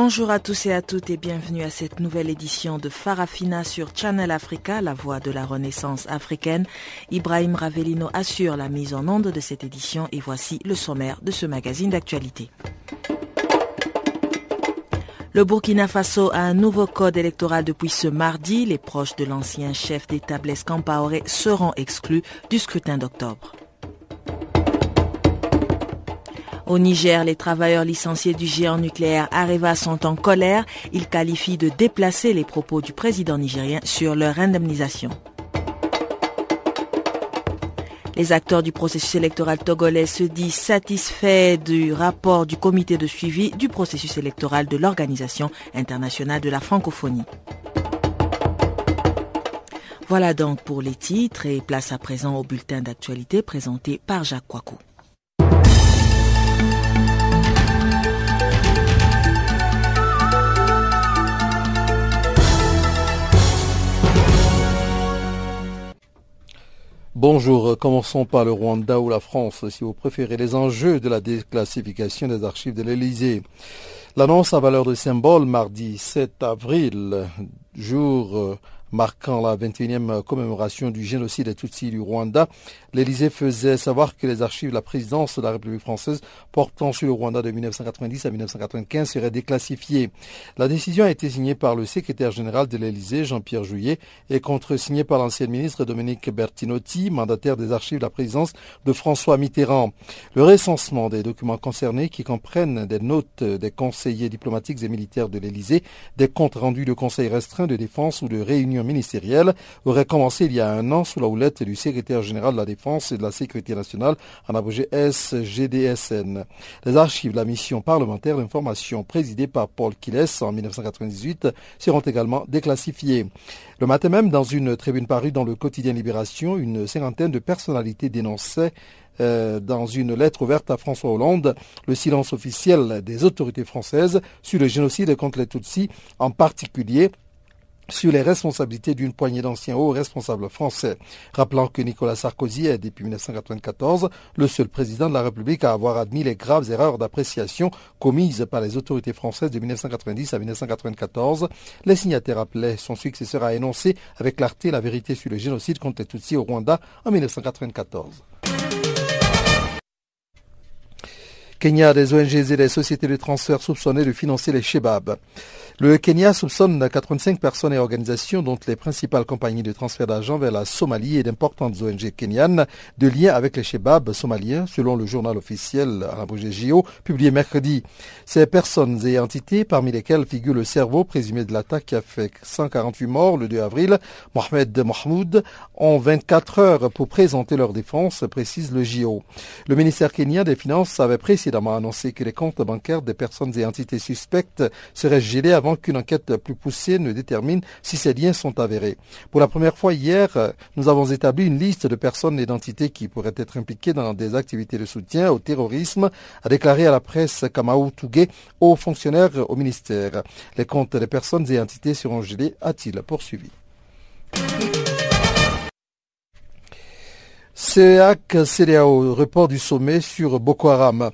Bonjour à tous et à toutes et bienvenue à cette nouvelle édition de Farafina sur Channel Africa, la voix de la renaissance africaine. Ibrahim Ravelino assure la mise en onde de cette édition et voici le sommaire de ce magazine d'actualité. Le Burkina Faso a un nouveau code électoral depuis ce mardi. Les proches de l'ancien chef d'État Blaise Campaoré seront exclus du scrutin d'octobre. Au Niger, les travailleurs licenciés du géant nucléaire Areva sont en colère. Ils qualifient de déplacer les propos du président nigérien sur leur indemnisation. Les acteurs du processus électoral togolais se disent satisfaits du rapport du comité de suivi du processus électoral de l'Organisation internationale de la francophonie. Voilà donc pour les titres et place à présent au bulletin d'actualité présenté par Jacques Kouakou. Bonjour, commençons par le Rwanda ou la France, si vous préférez, les enjeux de la déclassification des archives de l'Élysée. L'annonce à valeur de symbole mardi 7 avril, jour marquant la 21e commémoration du génocide des Tutsis du Rwanda, l'Élysée faisait savoir que les archives de la présidence de la République française portant sur le Rwanda de 1990 à 1995 seraient déclassifiées. La décision a été signée par le secrétaire général de l'Élysée, Jean-Pierre Jouyet, et contresignée par l'ancien ministre Dominique Bertinotti, mandataire des archives de la présidence de François Mitterrand. Le recensement des documents concernés, qui comprennent des notes des conseillers diplomatiques et militaires de l'Élysée, des comptes rendus de conseils restreints de défense ou de réunions ministérielle aurait commencé il y a un an sous la houlette du secrétaire général de la Défense et de la Sécurité nationale, en abrégé SGDSN. Les archives de la mission parlementaire d'information présidée par Paul Kiles en 1998 seront également déclassifiées. Le matin même, dans une tribune parue dans le quotidien Libération, une cinquantaine de personnalités dénonçaient euh, dans une lettre ouverte à François Hollande le silence officiel des autorités françaises sur le génocide contre les Tutsis, en particulier sur les responsabilités d'une poignée d'anciens hauts responsables français, rappelant que Nicolas Sarkozy est depuis 1994 le seul président de la République à avoir admis les graves erreurs d'appréciation commises par les autorités françaises de 1990 à 1994. Les signataires appelaient son successeur à énoncer avec clarté la vérité sur le génocide contre les Tutsis au Rwanda en 1994. Kenya, des ONG et des sociétés de transfert soupçonnées de financer les Shebab. Le Kenya soupçonne 85 personnes et organisations, dont les principales compagnies de transfert d'argent vers la Somalie et d'importantes ONG kenyanes, de liens avec les Shebab somaliens, selon le journal officiel à JO, publié mercredi. Ces personnes et entités, parmi lesquelles figure le cerveau présumé de l'attaque qui a fait 148 morts le 2 avril, Mohamed Mahmoud, ont 24 heures pour présenter leur défense, précise le JO. Le ministère kenyan des Finances avait précédemment annoncé que les comptes bancaires des personnes et entités suspectes seraient gelés avant qu'une enquête plus poussée ne détermine si ces liens sont avérés. Pour la première fois hier, nous avons établi une liste de personnes et d'entités qui pourraient être impliquées dans des activités de soutien au terrorisme, a déclaré à la presse Kamau Tougué, haut fonctionnaire au ministère. Les comptes des personnes et entités seront gelés, a-t-il poursuivi. CEAC CDAO, report du sommet sur Boko Haram.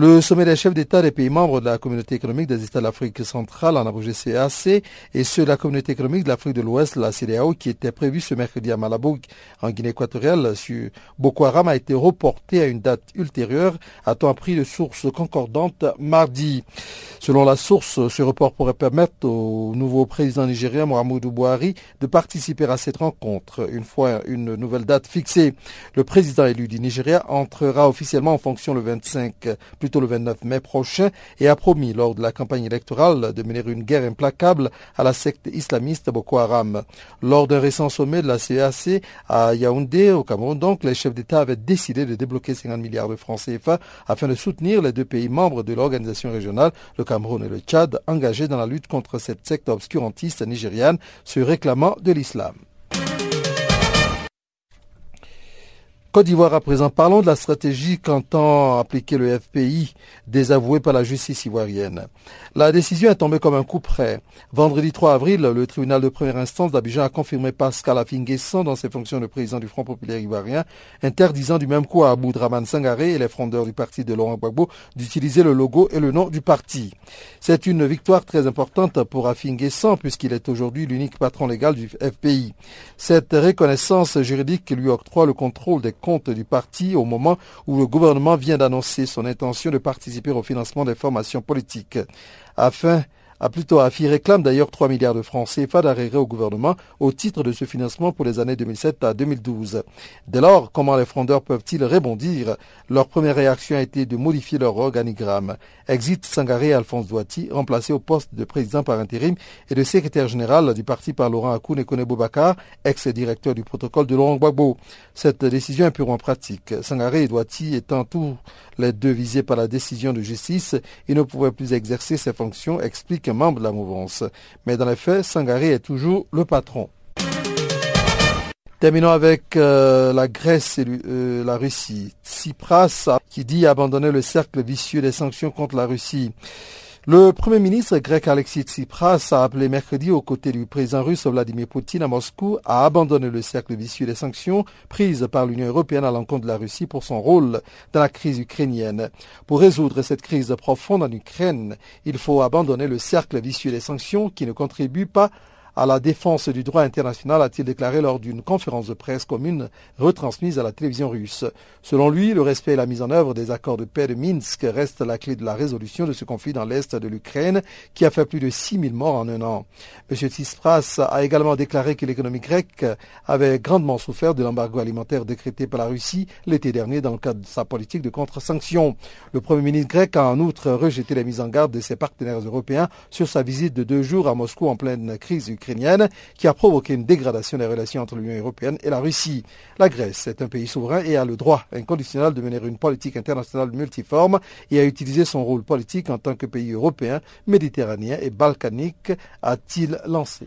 Le sommet des chefs d'État des pays membres de la communauté économique des États de l'Afrique centrale en abrégé CAC et ceux de la communauté économique de l'Afrique de l'Ouest, la CDAO, qui était prévu ce mercredi à Malabo, en Guinée équatoriale, sur Boko Haram, a été reporté à une date ultérieure, a-t-on appris de sources concordantes mardi. Selon la source, ce report pourrait permettre au nouveau président nigérien Mohamedou Buhari de participer à cette rencontre. Une fois une nouvelle date fixée, le président élu du Nigeria entrera officiellement en fonction le 25 le 29 mai prochain, et a promis lors de la campagne électorale de mener une guerre implacable à la secte islamiste Boko Haram. Lors d'un récent sommet de la CAC à Yaoundé, au Cameroun, donc, les chefs d'État avaient décidé de débloquer 50 milliards de francs CFA afin de soutenir les deux pays membres de l'organisation régionale, le Cameroun et le Tchad, engagés dans la lutte contre cette secte obscurantiste nigériane se réclamant de l'islam. Côte d'Ivoire à présent, parlons de la stratégie qu'entend appliquer le FPI, désavoué par la justice ivoirienne. La décision est tombée comme un coup près. Vendredi 3 avril, le tribunal de première instance d'Abidjan a confirmé Pascal Afinguesson dans ses fonctions de président du Front populaire ivoirien, interdisant du même coup à Aboudraman Sangaré et les frondeurs du parti de Laurent Gbagbo d'utiliser le logo et le nom du parti. C'est une victoire très importante pour Afinguesson puisqu'il est aujourd'hui l'unique patron légal du FPI. Cette reconnaissance juridique lui octroie le contrôle des compte du parti au moment où le gouvernement vient d'annoncer son intention de participer au financement des formations politiques. Afin a plutôt affi réclame d'ailleurs 3 milliards de francs CFA d'arrêt au gouvernement au titre de ce financement pour les années 2007 à 2012. Dès lors, comment les frondeurs peuvent-ils rebondir? Leur première réaction a été de modifier leur organigramme. Exit Sangaré Alphonse Douati, remplacés au poste de président par intérim et de secrétaire général du parti par Laurent Akoun et ex-directeur du protocole de Laurent Gbagbo. Cette décision est purement pratique. Sangaré et Douati étant tous les deux visés par la décision de justice, ils ne pouvaient plus exercer ses fonctions, explique membre de la mouvance. Mais dans les faits, Sangaré est toujours le patron. Terminons avec euh, la Grèce et euh, la Russie. Tsipras qui dit abandonner le cercle vicieux des sanctions contre la Russie. Le Premier ministre grec Alexis Tsipras a appelé mercredi aux côtés du président russe Vladimir Poutine à Moscou à abandonner le cercle vicieux des sanctions prises par l'Union européenne à l'encontre de la Russie pour son rôle dans la crise ukrainienne. Pour résoudre cette crise profonde en Ukraine, il faut abandonner le cercle vicieux des sanctions qui ne contribue pas à la défense du droit international, a-t-il déclaré lors d'une conférence de presse commune retransmise à la télévision russe. Selon lui, le respect et la mise en œuvre des accords de paix de Minsk restent la clé de la résolution de ce conflit dans l'est de l'Ukraine qui a fait plus de 6000 morts en un an. M. Tsipras a également déclaré que l'économie grecque avait grandement souffert de l'embargo alimentaire décrété par la Russie l'été dernier dans le cadre de sa politique de contre-sanctions. Le Premier ministre grec a en outre rejeté les mises en garde de ses partenaires européens sur sa visite de deux jours à Moscou en pleine crise ukrainienne qui a provoqué une dégradation des relations entre l'Union européenne et la Russie. La Grèce est un pays souverain et a le droit inconditionnel de mener une politique internationale multiforme et a utilisé son rôle politique en tant que pays européen, méditerranéen et balkanique, a-t-il lancé.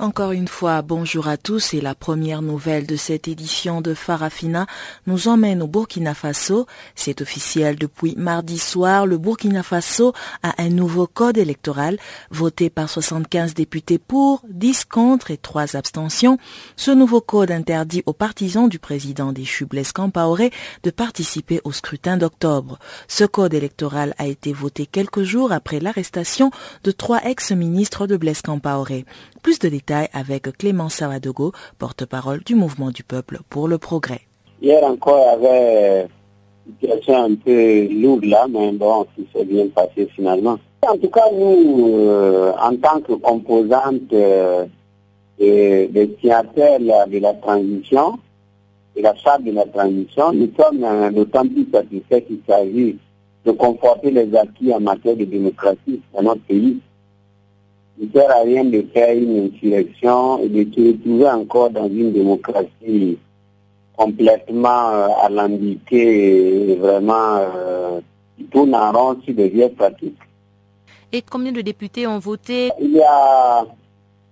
Encore une fois, bonjour à tous et la première nouvelle de cette édition de Farafina nous emmène au Burkina Faso. C'est officiel depuis mardi soir, le Burkina Faso a un nouveau code électoral voté par 75 députés pour, 10 contre et 3 abstentions. Ce nouveau code interdit aux partisans du président déchu Blaise Compaoré de participer au scrutin d'octobre. Ce code électoral a été voté quelques jours après l'arrestation de trois ex-ministres de Blaise Compaoré. Plus de détails avec Clément Savadogo, porte-parole du mouvement du peuple pour le progrès. Hier encore, il y avait une situation un peu lourde là, mais bon, c'est bien passé finalement. En tout cas, nous, euh, en tant que composante euh, des signataires de la transition, de la charte de la transition, nous sommes euh, d'autant plus satisfaits qu'il s'agit de conforter les acquis en matière de démocratie dans notre pays ne sert à rien de faire une insurrection et de se retrouver encore dans une démocratie complètement euh, alambiquée et vraiment euh, qui tourne en rond sur des vieilles pratiques. Et combien de députés ont voté? Il y a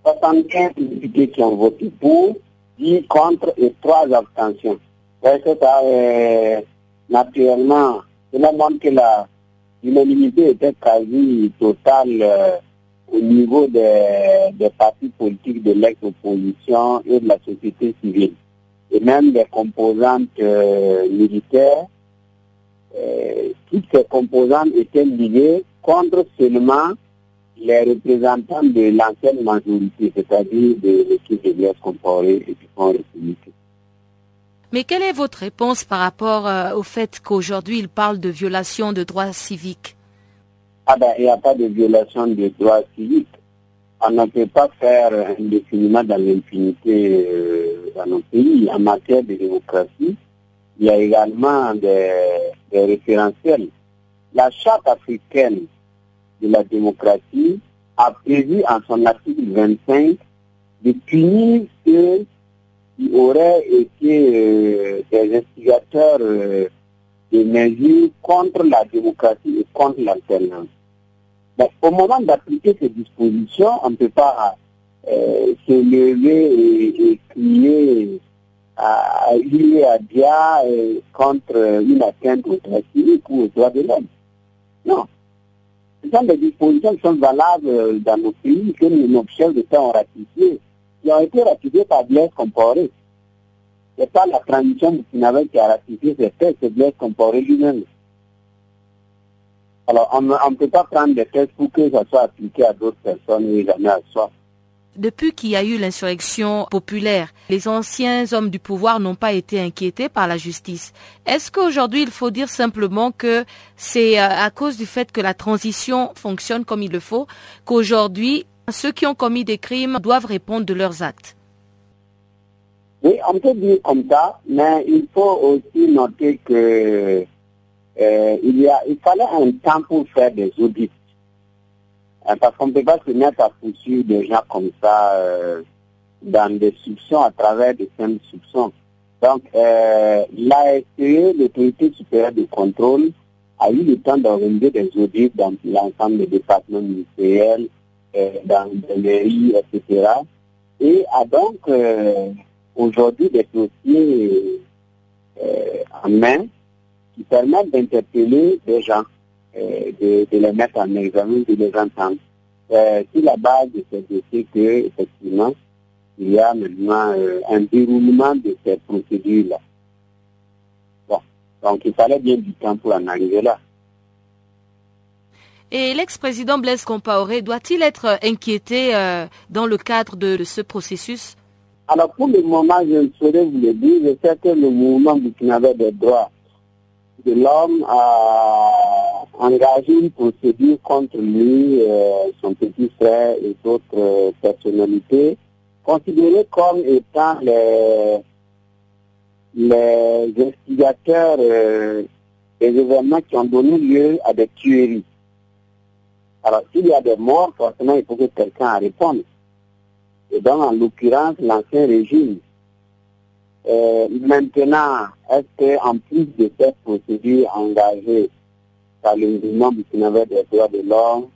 75 députés qui ont voté pour, 10 contre et 3 abstentions. Ça, euh, naturellement, cela montre que l'unanimité était quasi totale. Au niveau des, des partis politiques de l'ex-opposition et de la société civile, et même des composantes euh, militaires. Euh, toutes ces composantes étaient liées contre seulement les représentants de l'ancienne majorité, c'est-à-dire de l'équipe de l'Est comparé et du Front républicain. Mais quelle est votre réponse par rapport euh, au fait qu'aujourd'hui il parle de violation de droits civiques? Ah ben, il n'y a pas de violation de droits civiques. On ne peut pas faire indéfiniment dans l'impunité euh, dans nos pays. En matière de démocratie, il y a également des, des référentiels. La charte africaine de la démocratie a prévu en son article 25 de punir ceux qui auraient été euh, des instigateurs euh, de mesures contre la démocratie et contre l'alternance. Au moment d'appliquer ces dispositions, on ne peut pas euh, se lever et, crier à à dia euh, contre une atteinte aux droits civiques ou aux droits de l'homme. Non. Ce sont des dispositions qui sont valables dans nos pays que nos chefs d'État ont ratifiées, qui ont été ratifiées par Blaise Compaoré. N'est pas la transition burkinabé qui a ratifié ces textes, c'est Blaise Compaoré lui-même. Alors, on ne peut pas prendre des textes pour que ça soit appliqué à d'autres personnes et jamais à soi. Depuis qu'il y a eu l'insurrection populaire, les anciens hommes du pouvoir n'ont pas été inquiétés par la justice. Est-ce qu'aujourd'hui il faut dire simplement que c'est euh, à cause du fait que la transition fonctionne comme il le faut qu'aujourd'hui ceux qui ont commis des crimes doivent répondre de leurs actes? Oui, on peut dire comme ça, mais il faut aussi noter que euh, il, y a, il fallait un temps pour faire des audits. Hein, parce qu'on ne peut pas se mettre à poursuivre des gens comme ça euh, dans des soupçons, à travers des simples soupçons. Donc, euh, l'ASE, l'autorité supérieure de contrôle, a eu le temps d'organiser des audits dans l'ensemble des départements ministériels, euh, dans les mairies, etc. Et a donc euh, aujourd'hui des dossiers euh, en main qui permettent d'interpeller des gens de, de, les mettre en examen, de les entendre. Euh, sur la base de ces dossiers que, effectivement, il y a maintenant euh, un déroulement de ces procédures-là. Bon, donc il fallait bien du temps pour en arriver là. Et l'ex-président Blaise Compaoré doit-il être inquiété euh, dans le cadre de, ce processus? Alors pour le moment, je ne saurais vous le dire. Je sais que le mouvement burkinabé des droits de l'homme a engagé une procédure contre lui, euh, son petit frère et d'autres euh, personnalités, considérées comme étant les, les instigateurs euh, des événements qui ont donné lieu à des tueries. Alors, s'il y a des morts, forcément, il faut que quelqu'un réponde. Et donc, en l'occurrence, l'ancien régime euh, maintenant, est-ce qu'en plus de cette procédure engagée par le mouvement burkinabé des droits de l'homme,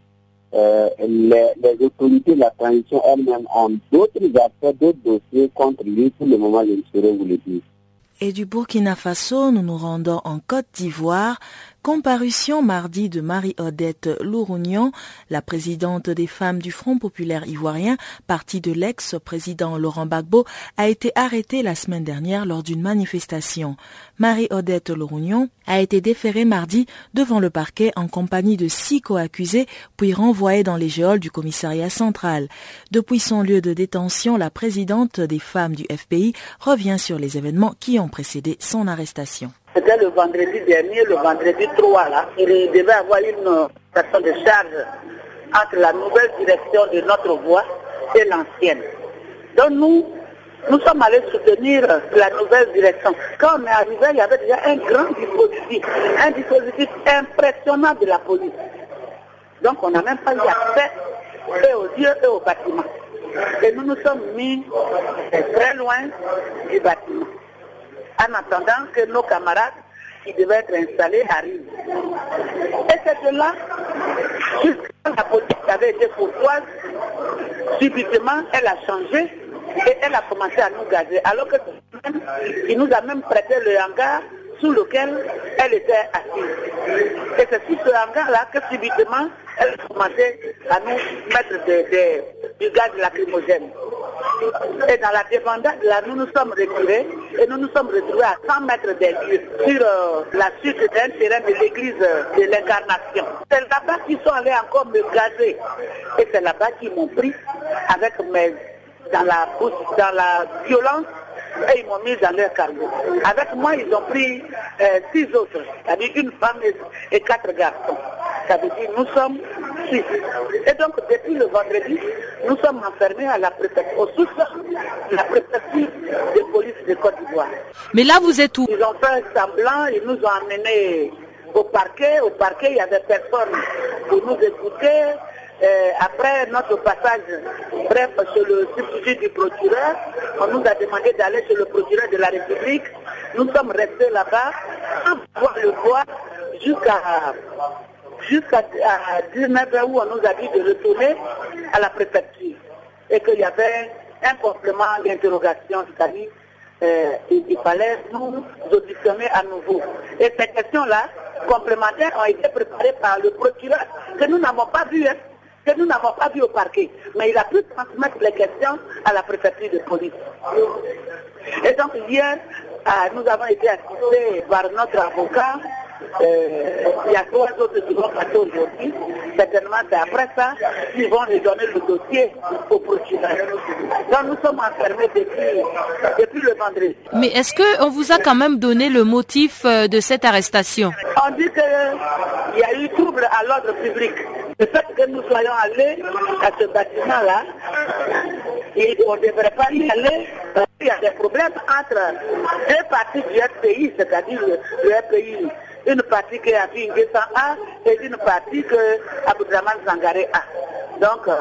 euh, les, autorités de la transition elles-mêmes ont d'autres affaires, d'autres dossiers contre lui. Pour le moment, je ne saurais vous le dire. Et du Burkina Faso, nous nous rendons en Côte d'Ivoire. Comparution mardi de Marie-Odette Lourougnon, la présidente des femmes du Front populaire ivoirien, parti de l'ex-président Laurent Gbagbo, a été arrêtée la semaine dernière lors d'une manifestation. Marie-Odette Lourougnon a été déférée mardi devant le parquet en compagnie de six co-accusés, puis renvoyée dans les geôles du commissariat central. Depuis son lieu de détention, la présidente des femmes du FPI revient sur les événements qui ont précédé son arrestation. C'était le vendredi dernier, le vendredi 3, là. Il devait avoir une station de charge entre la nouvelle direction de notre voie et l'ancienne. Donc nous, nous sommes allés soutenir la nouvelle direction. Quand on est arrivé, il y avait déjà un grand dispositif, un dispositif impressionnant de la police. Donc on n'a même pas eu accès et aux yeux et au bâtiment. Et nous nous sommes mis très loin du bâtiment en attendant que nos camarades qui devaient être installés arrivent. Et c'est là, jusqu'à la politique avait été courtoise, subitement, elle a changé et elle a commencé à nous gazer. Alors que il nous a même prêté le hangar sous lequel elle était assise. Et c'est sur ce hangar-là que subitement, elle a commencé à nous mettre de, de, du gaz lacrymogène. Et dans la débandade, là, nous nous sommes retirés et nous nous sommes retrouvés à 100 mètres des lieux sur euh, la suite d'un terrain de l'église de l'incarnation. C'est là-bas qu'ils sont allés encore me gazer. Et c'est là-bas qu'ils m'ont pris avec mes, dans la, dans la violence et ils m'ont mis dans leur cargo. Avec moi, ils ont pris euh, six autres, c'est-à-dire une femme et, quatre garçons. Ça veut dire nous sommes six. Et donc, depuis le vendredi, nous sommes enfermés à la préfecture, au sous la préfecture de police de Côte d'Ivoire. Mais là, vous êtes où? Ils ont fait semblant, ils nous ont amenés au parquet. Au parquet, il n'y avait personne pour nous écouter. Euh, après notre passage, bref, sur le substitut du procureur, on nous a demandé d'aller chez le procureur de la République. Nous sommes restés là-bas sans pouvoir le voir jusqu'à jusqu'à 19h où on nous a dit de retourner à la préfecture et qu'il y avait un complément d'interrogation, c'est-à-dire euh, fallait nous auditionner à nouveau. Et ces questions-là, complémentaires, ont été préparées par le procureur que nous n'avons pas vu. Hein que nous n'avons pas vu au parquet. Mais il a pu transmettre les questions à la préfecture de police. Et donc hier, euh, nous avons été assistés par notre avocat. Il y a trois autres qui vont passer aujourd'hui. Certainement, c'est après ça qu'ils vont lui donner le dossier au procureur. Donc nous sommes enfermés depuis, depuis le vendredi. Mais est-ce qu'on vous a quand même donné le motif euh, de cette arrestation? On dit qu'il y a eu trouble à l'ordre public. Le fait que nous soyons allés à ce bâtiment-là, et on ne devrait pas y aller, parce qu'il y a des problèmes entre deux parties du FPI, c'est-à-dire le, FPI, une partie qui a fait A et une partie que Aboudraman Zangaré a. Donc, euh,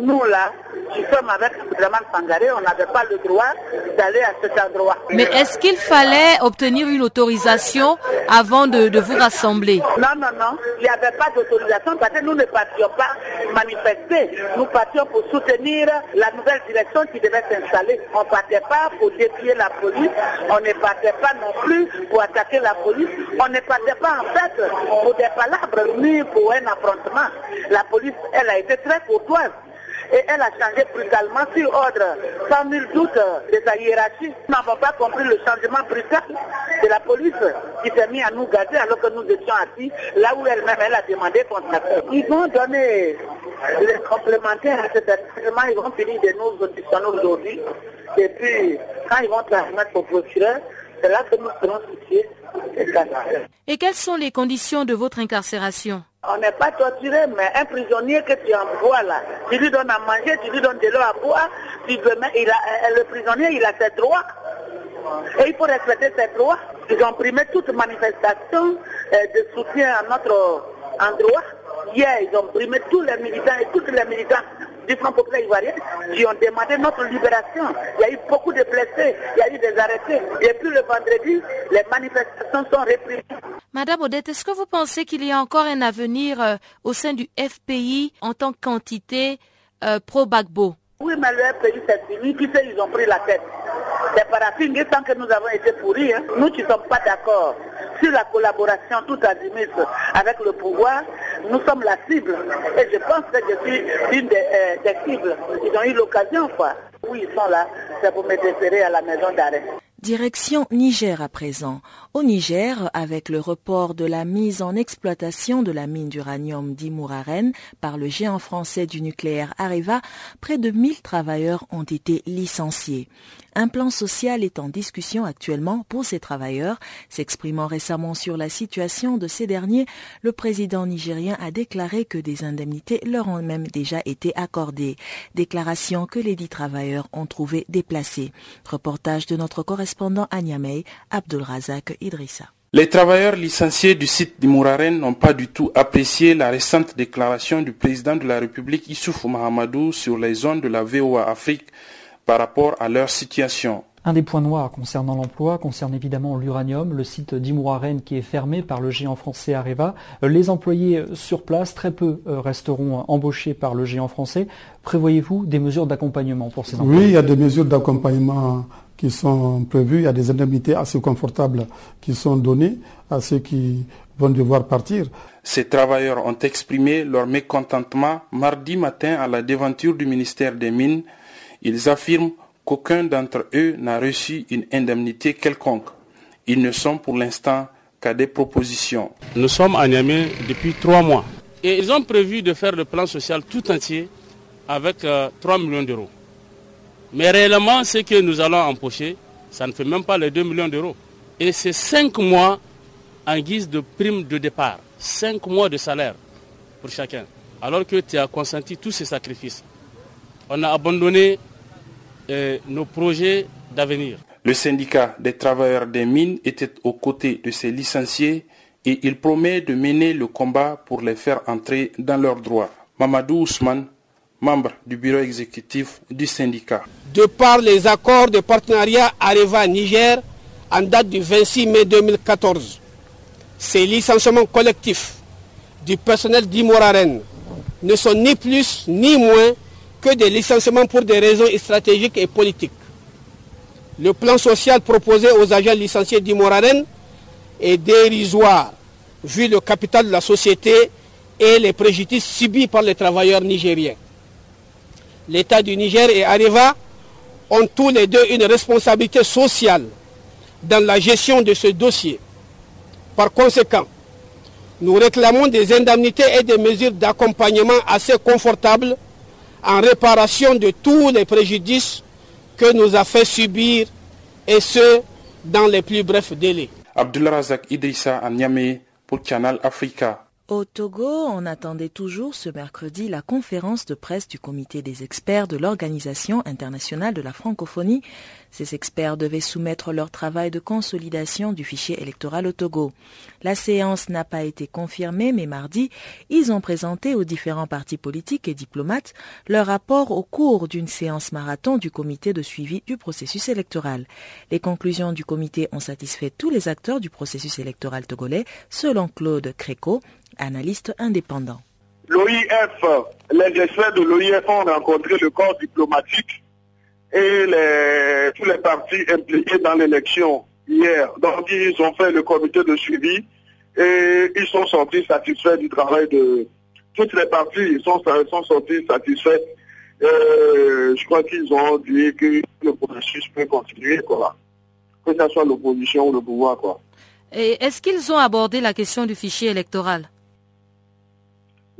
nous là, nous sommes avec Aboudraman Sangaré, on n'avait pas le droit d'aller à cet endroit. Mais est-ce qu'il fallait obtenir une autorisation avant de, vous rassembler Non, non, non, il n'y avait pas d'autorisation parce que nous ne partions pas manifester. Nous partions pour soutenir la nouvelle direction qui devait s'installer. On ne partait pas pour défier la police, on ne partait pas non plus pour attaquer la police, on ne partait pas en fait pour des palabres ni pour un affrontement. La police, elle a été très courtoise et elle a changé brutalement sur ordre, sans nul doute de sa hiérarchie. Nous n'avons pas compris le changement brutal de la police qui s'est mis à nous garder alors que nous étions assis là où elle-même elle a demandé qu'on. Ils vont donner les complémentaires à cet événement, ils vont finir de nous auditionner aujourd'hui. Et puis, quand ils vont transmettre au procureur, c'est là que nous serons situés. Et quelles sont les conditions de votre incarcération on n'est pas torturé, mais un prisonnier que tu envoies là, tu lui donnes à manger, tu lui donnes de l'eau à boire, tu il a, euh, le prisonnier, il a ses droits. Et il faut respecter ses droits. Ils ont primé toute manifestation euh, de soutien à notre endroit. Hier, ils ont primé tous les militants et toutes les militants du Front populaire ivoirien qui ont demandé notre libération. Il y a eu beaucoup de blessés, il y a eu des arrêtés. Et puis le vendredi, les manifestations sont réprimées. Madame Odette, est-ce que vous pensez qu'il y a encore un avenir euh, au sein du FPI en tant qu'entité euh, pro-Bagbo? Oui, mais le FPI, c'est fini. Qui sait, ils ont pris la tête. C'est parafine, tant que nous avons été pourris, hein. nous ne sommes pas d'accord sur la collaboration tout azimut avec le pouvoir, nous sommes la cible. Et je pense que je suis une des, euh, cibles. Ils ont eu l'occasion, quoi. Où ils sont là, c'est pour me déférer à la maison d'arrêt. Direction Niger à présent. Au Niger, avec le report de la mise en exploitation de la mine d'uranium d'Imouraren par le géant français du nucléaire Areva, près de 1000 travailleurs ont été licenciés. Un plan social est en discussion actuellement pour ces travailleurs. S'exprimant récemment sur la situation de ces derniers, le président nigérien a déclaré que des indemnités leur ont même déjà été accordées. Déclaration que les dix travailleurs ont trouvé déplacée. Reportage de notre correspondant à Niamey, Abdulrazak Idrissa. Les travailleurs licenciés du site d'Imouraren n'ont pas du tout apprécié la récente déclaration du président de la République Issoufou Mahamadou sur les zones de la VOA Afrique par rapport à leur situation. Un des points noirs concernant l'emploi concerne évidemment l'uranium, le site d'Imouraren qui est fermé par le géant français Areva. Les employés sur place, très peu euh, resteront embauchés par le géant français. Prévoyez-vous des mesures d'accompagnement pour ces employés Oui, il y a des mesures d'accompagnement qui sont prévues. Il y a des indemnités assez confortables qui sont données à ceux qui vont devoir partir. Ces travailleurs ont exprimé leur mécontentement mardi matin à la devanture du ministère des Mines ils affirment qu'aucun d'entre eux n'a reçu une indemnité quelconque. Ils ne sont pour l'instant qu'à des propositions. Nous sommes à Niamey depuis trois mois et ils ont prévu de faire le plan social tout entier avec 3 euh, millions d'euros. Mais réellement, ce que nous allons empocher, Ça ne fait même pas les 2 millions d'euros. Et c'est 5 mois en guise de prime de départ. 5 mois de salaire pour chacun. Alors que tu as consenti tous ces sacrifices. On a abandonné euh, nos projets d'avenir. Le syndicat des travailleurs des mines était aux côtés de ces licenciés et il promet de mener le combat pour les faire entrer dans leurs droits. Mamadou Ousmane, membre du bureau exécutif du syndicat. De par les accords de partenariat Areva-Niger en date du 26 mai 2014, ces licenciements collectifs du personnel d'Imoraren ne sont ni plus ni moins que des licenciements pour des raisons stratégiques et politiques. Le plan social proposé aux agents licenciés d'Imoraren est dérisoire vu le capital de la société et les préjudices subis par les travailleurs nigériens. L'État du Niger et Areva ont tous les deux une responsabilité sociale dans la gestion de ce dossier. Par conséquent, nous réclamons des indemnités et des mesures d'accompagnement assez confortables en réparation de tous les préjudices que nous a fait subir et ce, dans les plus brefs délais. Abdullah Razak Idrissa à pour Canal Africa. Au Togo, on attendait toujours ce mercredi la conférence de presse du comité des experts de l'Organisation internationale de la francophonie. Ces experts devaient soumettre leur travail de consolidation du fichier électoral au Togo. La séance n'a pas été confirmée, mais mardi, ils ont présenté aux différents partis politiques et diplomates leur rapport au cours d'une séance marathon du comité de suivi du processus électoral. Les conclusions du comité ont satisfait tous les acteurs du processus électoral togolais, selon Claude Créco, analyste indépendant. L'OIF, les experts de l'OIF ont rencontré le corps diplomatique et les, tous les partis impliqués dans l'élection hier. Donc ils ont fait le comité de suivi et ils sont sortis satisfaits du travail de toutes les parties. Ils sont, sont sortis satisfaits. Euh, je crois qu'ils ont dit que le processus peut continuer, quoi. Que ce soit l'opposition ou le pouvoir, quoi. Et est-ce qu'ils ont abordé la question du fichier électoral?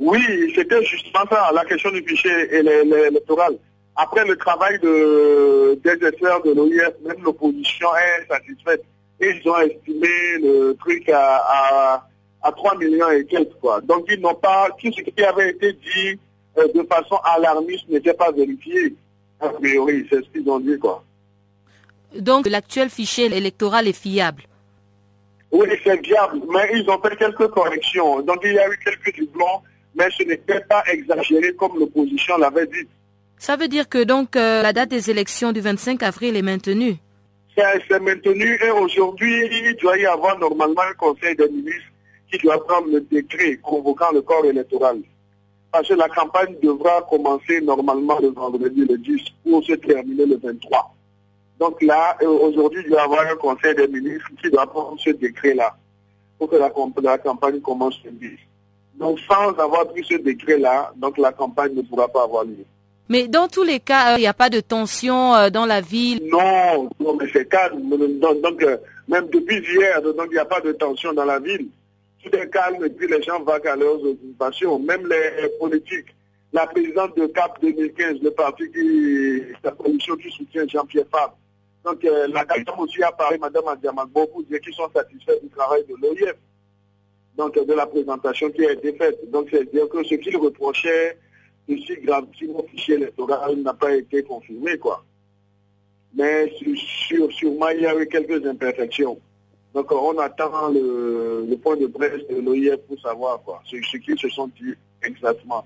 Oui, c'était justement ça, la question du fichier électoral. Après le travail de, des experts de l'OIF, même l'opposition est satisfaite. Et ils ont estimé le truc à, à, 3 millions et quelques. Quoi. Donc ils n'ont pas, tout ce qui avait été dit euh, de façon alarmiste n'était pas vérifié. A priori, c'est ce qu'ils ont dit. quoi. Donc l'actuel fichier électoral est fiable? Oui, c'est fiable, mais ils ont fait quelques corrections. Donc il y a eu quelques doublons mais ce n'était pas exagéré comme l'opposition l'avait dit. Ça veut dire que donc euh, la date des élections du 25 avril est maintenue C'est maintenu et aujourd'hui, il doit y avoir normalement un conseil des ministres qui doit prendre le décret convoquant le corps électoral. Parce que la campagne devra commencer normalement le vendredi le 10 pour se terminer le 23. Donc là, euh, aujourd'hui, il doit y avoir un conseil des ministres qui doit prendre ce décret-là pour que la, la campagne commence le 10. Donc sans avoir pris ce décret-là, donc la campagne ne pourra pas avoir lieu. Mais dans tous les cas, euh, il n'y a pas de tension euh, dans la ville? Non, non mais c'est calme. Donc, euh, même depuis hier, donc il n'y a pas de tension dans la ville. Tout est calme et puis les gens vont à leurs occupations. Même les politiques. La présidente de CAP 2015, le parti qui, la coalition qui soutient Jean-Pierre Fabre. Donc la CAP aussi a parlé, Mme Adiamak, beaucoup dire qu'ils sont satisfaits du travail de l'OIF donc, de la présentation qui a été faite. Donc, c'est-à-dire que ce qu'il reprochait de si grave mon fichier électoral n'a pas été confirmé, quoi. Mais sur, sûrement, il y a eu quelques imperfections. Donc, on attend le, point de presse de l'OIF pour savoir, quoi, ce, ce qu'ils se sont dit exactement.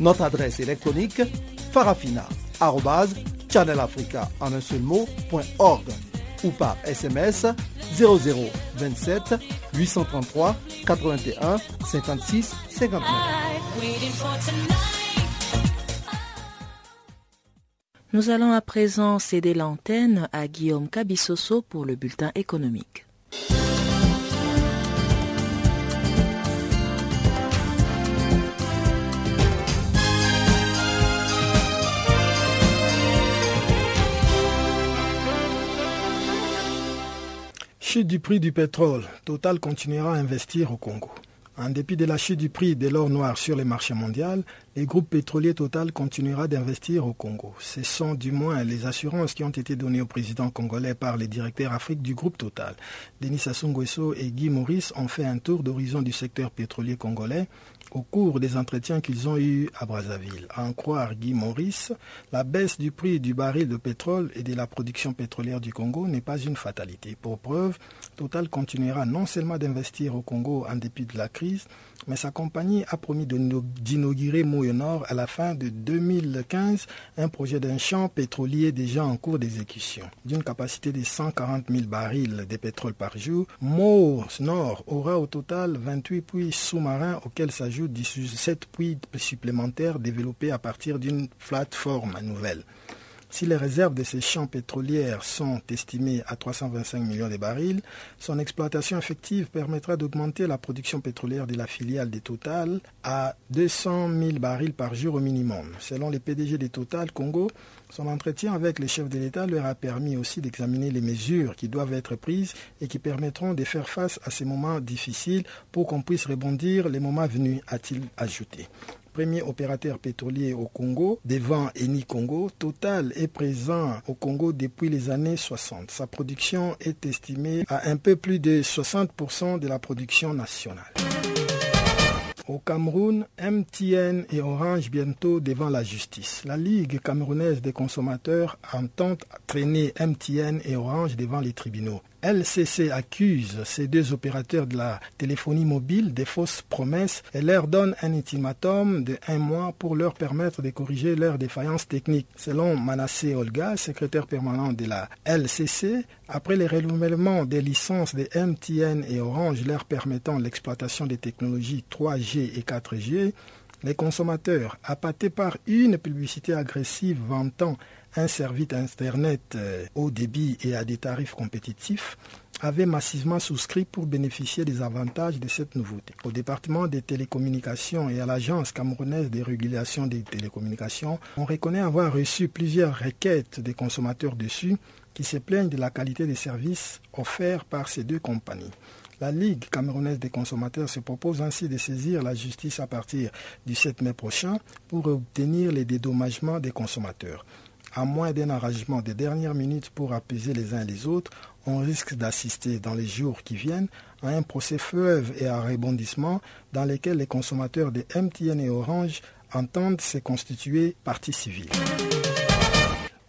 Notre adresse électronique farafina.channelafrica en un seul ou par SMS 0027 833 81 56 59. Nous allons à présent céder l'antenne à Guillaume Cabissoso pour le bulletin économique. Chute du prix du pétrole, Total continuera à investir au Congo. En dépit de la chute du prix de l'or noir sur les marchés mondiaux, le groupe pétrolier Total continuera d'investir au Congo. Ce sont du moins les assurances qui ont été données au président congolais par les directeurs Afrique du groupe Total. Denis Sassou Nguesso et Guy Maurice ont fait un tour d'horizon du secteur pétrolier congolais au cours des entretiens qu'ils ont eus à Brazzaville. À en croire Guy Maurice, la baisse du prix du baril de pétrole et de la production pétrolière du Congo n'est pas une fatalité. Pour preuve, Total continuera non seulement d'investir au Congo en dépit de la crise, mais sa compagnie a promis d'inaugurer Moyo Nord à la fin de 2015, un projet d'un champ pétrolier déjà en cours d'exécution. D'une capacité de 140 000 barils de pétrole par jour, Moyo Nord aura au total 28 puits sous-marins auxquels s'ajoutent 17 puits supplémentaires développés à partir d'une plateforme nouvelle. Si les réserves de ces champs pétroliers sont estimées à 325 millions de barils, son exploitation effective permettra d'augmenter la production pétrolière de la filiale des Total à 200 000 barils par jour au minimum. Selon les PDG des Total Congo, son entretien avec les chefs de l'État leur a permis aussi d'examiner les mesures qui doivent être prises et qui permettront de faire face à ces moments difficiles pour qu'on puisse rebondir les moments venus, a-t-il ajouté premier opérateur pétrolier au Congo, devant Eni Congo, Total est présent au Congo depuis les années 60. Sa production est estimée à un peu plus de 60% de la production nationale. Au Cameroun, MTN et Orange bientôt devant la justice. La Ligue camerounaise des consommateurs entend traîner MTN et Orange devant les tribunaux. LCC accuse ces deux opérateurs de la téléphonie mobile des fausses promesses et leur donne un ultimatum de un mois pour leur permettre de corriger leurs défaillances techniques. Selon Manassé Olga, secrétaire permanent de la LCC, après les renouvellements des licences de MTN et Orange leur permettant l'exploitation des technologies 3G et 4G, les consommateurs, appâtés par une publicité agressive vantant un service Internet euh, haut débit et à des tarifs compétitifs, avaient massivement souscrit pour bénéficier des avantages de cette nouveauté. Au département des télécommunications et à l'agence camerounaise de régulation des télécommunications, on reconnaît avoir reçu plusieurs requêtes des consommateurs dessus qui se plaignent de la qualité des services offerts par ces deux compagnies. La Ligue camerounaise des consommateurs se propose ainsi de saisir la justice à partir du 7 mai prochain pour obtenir les dédommagements des consommateurs à moins d'un arrangement des dernières minutes pour apaiser les uns les autres, on risque d'assister dans les jours qui viennent à un procès fleuve et à rebondissement dans lequel les consommateurs de MTN et Orange entendent se constituer partie civile.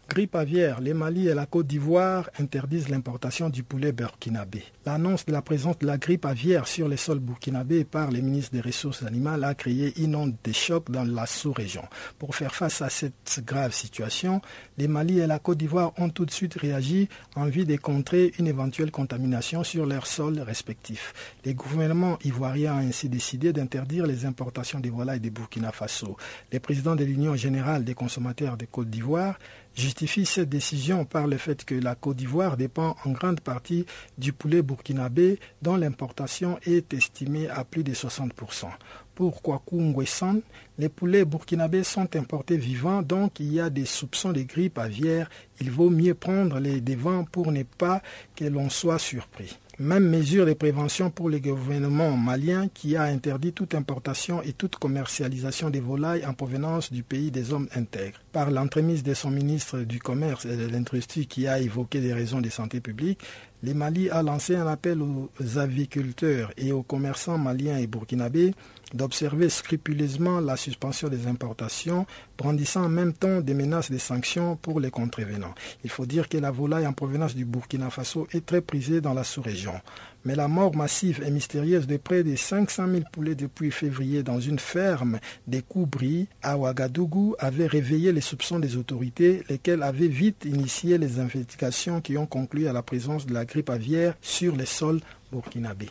Grippe aviaire, les Mali et la Côte d'Ivoire interdisent l'importation du poulet burkinabé. L'annonce de la présence de la grippe aviaire sur les sols burkinabés par les ministres des Ressources animales a créé une onde de choc dans la sous-région. Pour faire face à cette grave situation, les Mali et la Côte d'Ivoire ont tout de suite réagi en vue de contrer une éventuelle contamination sur leurs sols respectifs. Les gouvernements ivoiriens ont ainsi décidé d'interdire les importations de volailles de Burkina Faso. Le président de l'Union générale des consommateurs de Côte d'Ivoire justifie cette décision par le fait que la Côte d'Ivoire dépend en grande partie du poulet burkinabé dont l'importation est estimée à plus de 60%. Pour Kwaku Nguessan, les poulets burkinabés sont importés vivants, donc il y a des soupçons de grippe aviaire. Il vaut mieux prendre les devants pour ne pas que l'on soit surpris. Même mesure de prévention pour le gouvernement malien qui a interdit toute importation et toute commercialisation des volailles en provenance du pays des hommes intègres. Par l'entremise de son ministre du Commerce et de l'Industrie qui a évoqué des raisons de santé publique, le Mali a lancé un appel aux aviculteurs et aux commerçants maliens et burkinabés d'observer scrupuleusement la suspension des importations, brandissant en même temps des menaces de sanctions pour les contrevenants. Il faut dire que la volaille en provenance du Burkina Faso est très prisée dans la sous-région. Mais la mort massive et mystérieuse de près de 500 000 poulets depuis février dans une ferme des Koubri à Ouagadougou avait réveillé les soupçons des autorités, lesquelles avaient vite initié les investigations qui ont conclu à la présence de la grippe aviaire sur les sols burkinabés.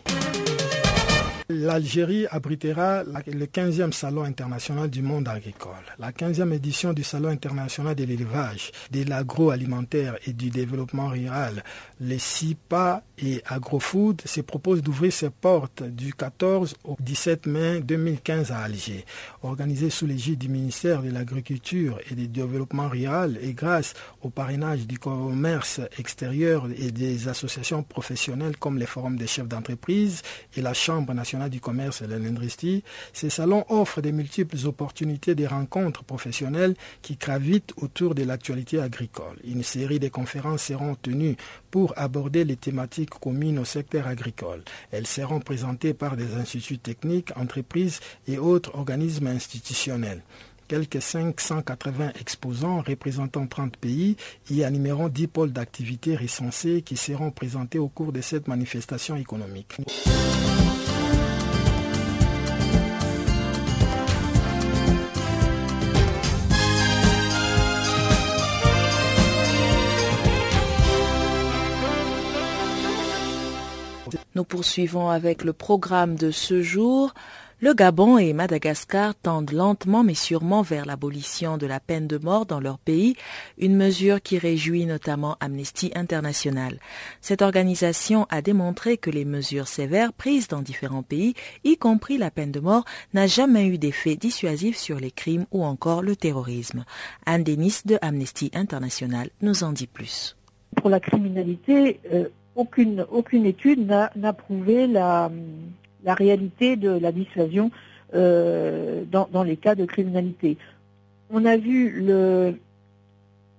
L'Algérie abritera le 15e Salon international du monde agricole. La 15e édition du Salon international de l'élevage, de l'agroalimentaire et du développement rural, les SIPA et AgroFood, se propose d'ouvrir ses portes du 14 au 17 mai 2015 à Alger. Organisé sous l'égide du ministère de l'Agriculture et du Développement rural et grâce au parrainage du commerce extérieur et des associations professionnelles comme les forums des chefs d'entreprise et la Chambre nationale du commerce et de l'industrie, ces salons offrent de multiples opportunités de rencontres professionnelles qui gravitent autour de l'actualité agricole. Une série de conférences seront tenues pour aborder les thématiques communes au secteur agricole. Elles seront présentées par des instituts techniques, entreprises et autres organismes institutionnels. Quelques 580 exposants représentant 30 pays y animeront 10 pôles d'activité recensés qui seront présentés au cours de cette manifestation économique. Nous poursuivons avec le programme de ce jour. Le Gabon et Madagascar tendent lentement mais sûrement vers l'abolition de la peine de mort dans leur pays, une mesure qui réjouit notamment Amnesty International. Cette organisation a démontré que les mesures sévères prises dans différents pays, y compris la peine de mort, n'a jamais eu d'effet dissuasif sur les crimes ou encore le terrorisme. Anne Denis de Amnesty International nous en dit plus. Pour la criminalité, euh, aucune, étude n'a prouvé la, réalité de la dissuasion euh, dans, les cas de criminalité. On a vu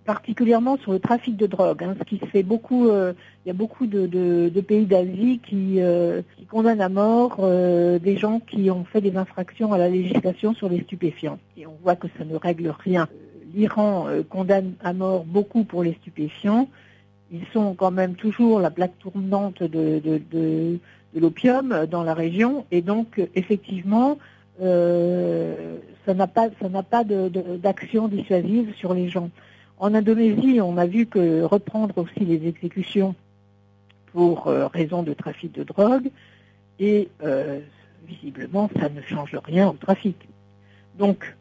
particulièrement sur le trafic de drogue, hein, ce qui se fait beaucoup. Euh, il y a beaucoup de, pays d'Asie qui, euh, qui, condamnent à mort des gens qui ont fait des infractions à la législation sur les stupéfiants. Et on voit que ça ne règle rien. L'Iran condamne à mort beaucoup pour les stupéfiants ils sont quand même toujours la plaque tournante de, l'opium dans la région. Et donc, effectivement, euh, ça n'a pas, ça d'action dissuasive sur les gens. En Indonésie, on a vu que reprendre aussi les exécutions pour euh, raison de trafic de drogue, et euh, visiblement, ça ne change rien au trafic. Donc,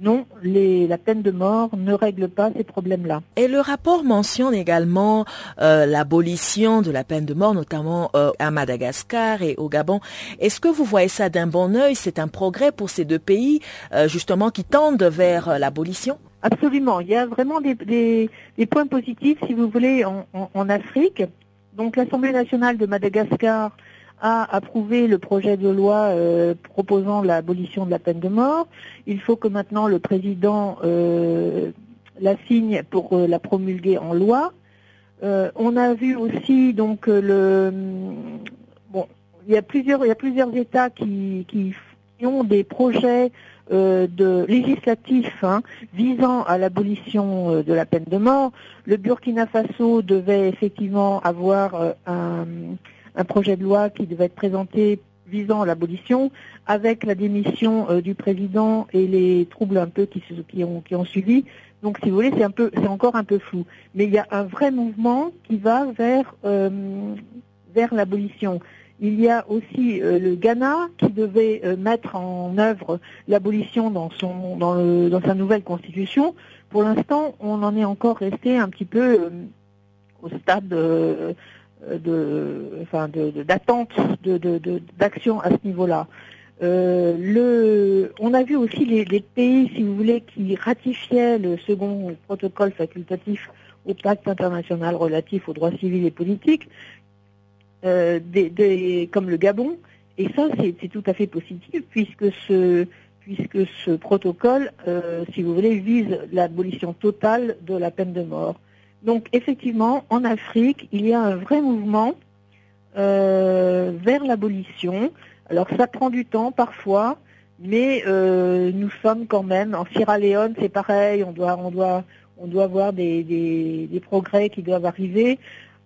non, la peine de mort ne règle pas ces problèmes-là. Et le rapport mentionne également euh, l'abolition de la peine de mort, notamment euh, à Madagascar et au Gabon. Est-ce que vous voyez ça d'un bon œil C'est un progrès pour ces deux pays, euh, justement, qui tendent vers l'abolition? Absolument. Il y a vraiment des, points positifs, si vous voulez, en Afrique. Donc l'Assemblée nationale de Madagascar a approuvé le projet de loi euh, proposant l'abolition de la peine de mort. Il faut que maintenant le président euh, la signe pour euh, la promulguer en loi. on a vu aussi donc le bon, il y a plusieurs il y a plusieurs États qui, qui, ont des projets de législatifs hein, visant à l'abolition de la peine de mort. Le Burkina Faso devait effectivement avoir un un projet de loi qui devait être présenté visant l'abolition, avec la démission euh, du président et les troubles un peu qui, qui, ont, qui ont suivi. Donc, si vous voulez, c'est un peu, c'est encore un peu flou. Mais il y a un vrai mouvement qui va vers euh, vers l'abolition. Il y a aussi euh, le Ghana qui devait mettre en œuvre l'abolition dans son dans, le, dans sa nouvelle constitution. Pour l'instant, on en est encore resté un petit peu au stade de, enfin, d'attente de, d'action à ce niveau-là. Euh, le, on a vu aussi les, pays, si vous voulez, qui ratifiaient le second protocole facultatif au pacte international relatif aux droits civils et politiques, euh, comme le Gabon. Et ça, c'est tout à fait positif puisque ce, puisque ce protocole, euh, si vous voulez, vise l'abolition totale de la peine de mort. Donc effectivement, en Afrique, il y a un vrai mouvement euh, vers l'abolition. Alors ça prend du temps parfois, mais nous sommes quand même en Sierra Leone, c'est pareil, on doit, on doit, on doit voir des, des, progrès qui doivent arriver.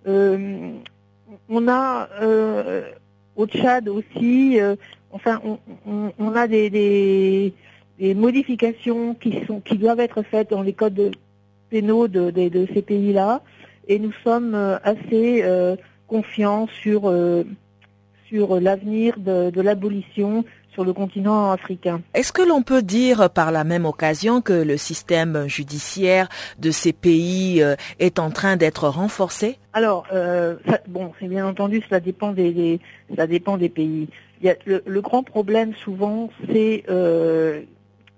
on a au Tchad aussi, enfin, on, a des, des, modifications qui sont qui doivent être faites dans les codes pénaux de, de, ces pays-là, et nous sommes assez confiants sur sur l'avenir de, l'abolition sur le continent africain. Est-ce que l'on peut dire par la même occasion que le système judiciaire de ces pays euh, est en train d'être renforcé? Alors, euh, bon, c'est bien entendu, cela dépend des, ça dépend des pays. Il le, grand problème souvent, c'est euh,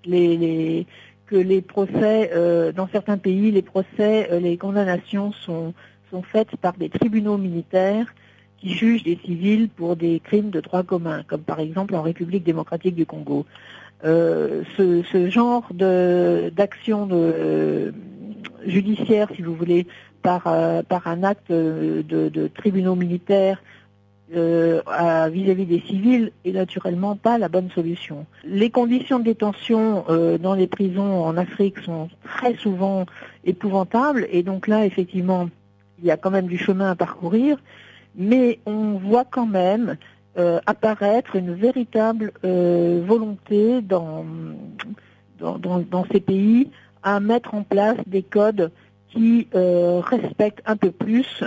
les, que les procès, dans certains pays, les procès, les condamnations sont, sont faites par des tribunaux militaires qui jugent des civils pour des crimes de droit commun, comme par exemple en République démocratique du Congo. Euh, ce, genre d'action euh, judiciaire, si vous voulez, par, euh, par un acte de, tribunaux militaires vis-à-vis des civils est naturellement pas la bonne solution. Les conditions de détention dans les prisons en Afrique sont très souvent épouvantables et donc là, effectivement, il y a quand même du chemin à parcourir mais on voit quand même euh, apparaître une véritable euh, volonté dans, dans, ces pays à mettre en place des codes qui euh, respectent un peu plus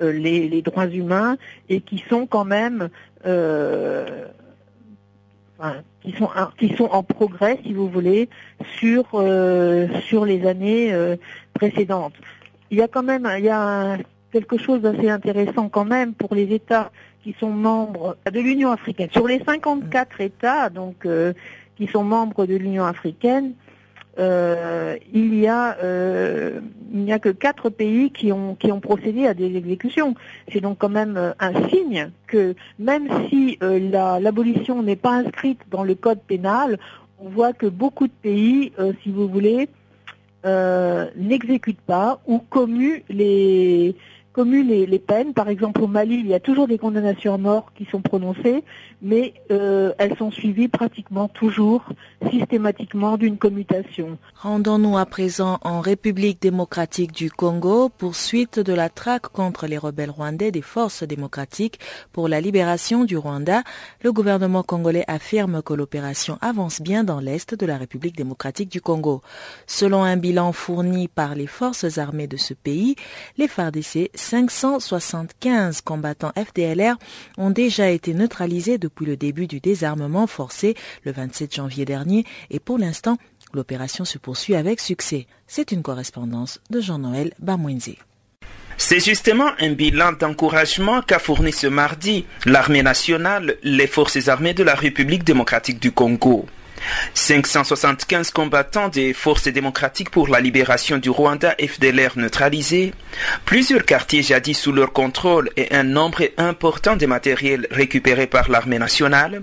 les, droits humains et qui sont quand même qui sont qui sont en progrès si vous voulez sur sur les années précédentes. Il y a quand même il y a quelque chose d'assez intéressant quand même pour les États qui sont membres de l'Union africaine. Sur les 54 États donc euh, qui sont membres de l'Union africaine, euh, il y a euh, n'y a que quatre pays qui ont qui ont procédé à des exécutions. C'est donc quand même un signe que même si l'abolition n'est pas inscrite dans le code pénal, on voit que beaucoup de pays, si vous voulez, n'exécutent pas ou commuent les commuent les, peines. Par exemple, au Mali, il y a toujours des condamnations à mort qui sont prononcées, mais euh, elles sont suivies pratiquement toujours, systématiquement, d'une commutation. Rendons-nous à présent en République démocratique du Congo, poursuite de la traque contre les rebelles rwandais des forces démocratiques pour la libération du Rwanda. Le gouvernement congolais affirme que l'opération avance bien dans l'est de la République démocratique du Congo. Selon un bilan fourni par les forces armées de ce pays, les FARDC 575 combattants FDLR ont déjà été neutralisés depuis le début du désarmement forcé le 27 janvier dernier et pour l'instant, l'opération se poursuit avec succès. C'est une correspondance de Jean-Noël Bamouinzi. C'est justement un bilan d'encouragement qu'a fourni ce mardi l'armée nationale, les forces armées de la République démocratique du Congo. 575 combattants des forces démocratiques pour la libération du Rwanda FDLR neutralisés, plusieurs quartiers jadis sous leur contrôle et un nombre important de matériels récupérés par l'armée nationale,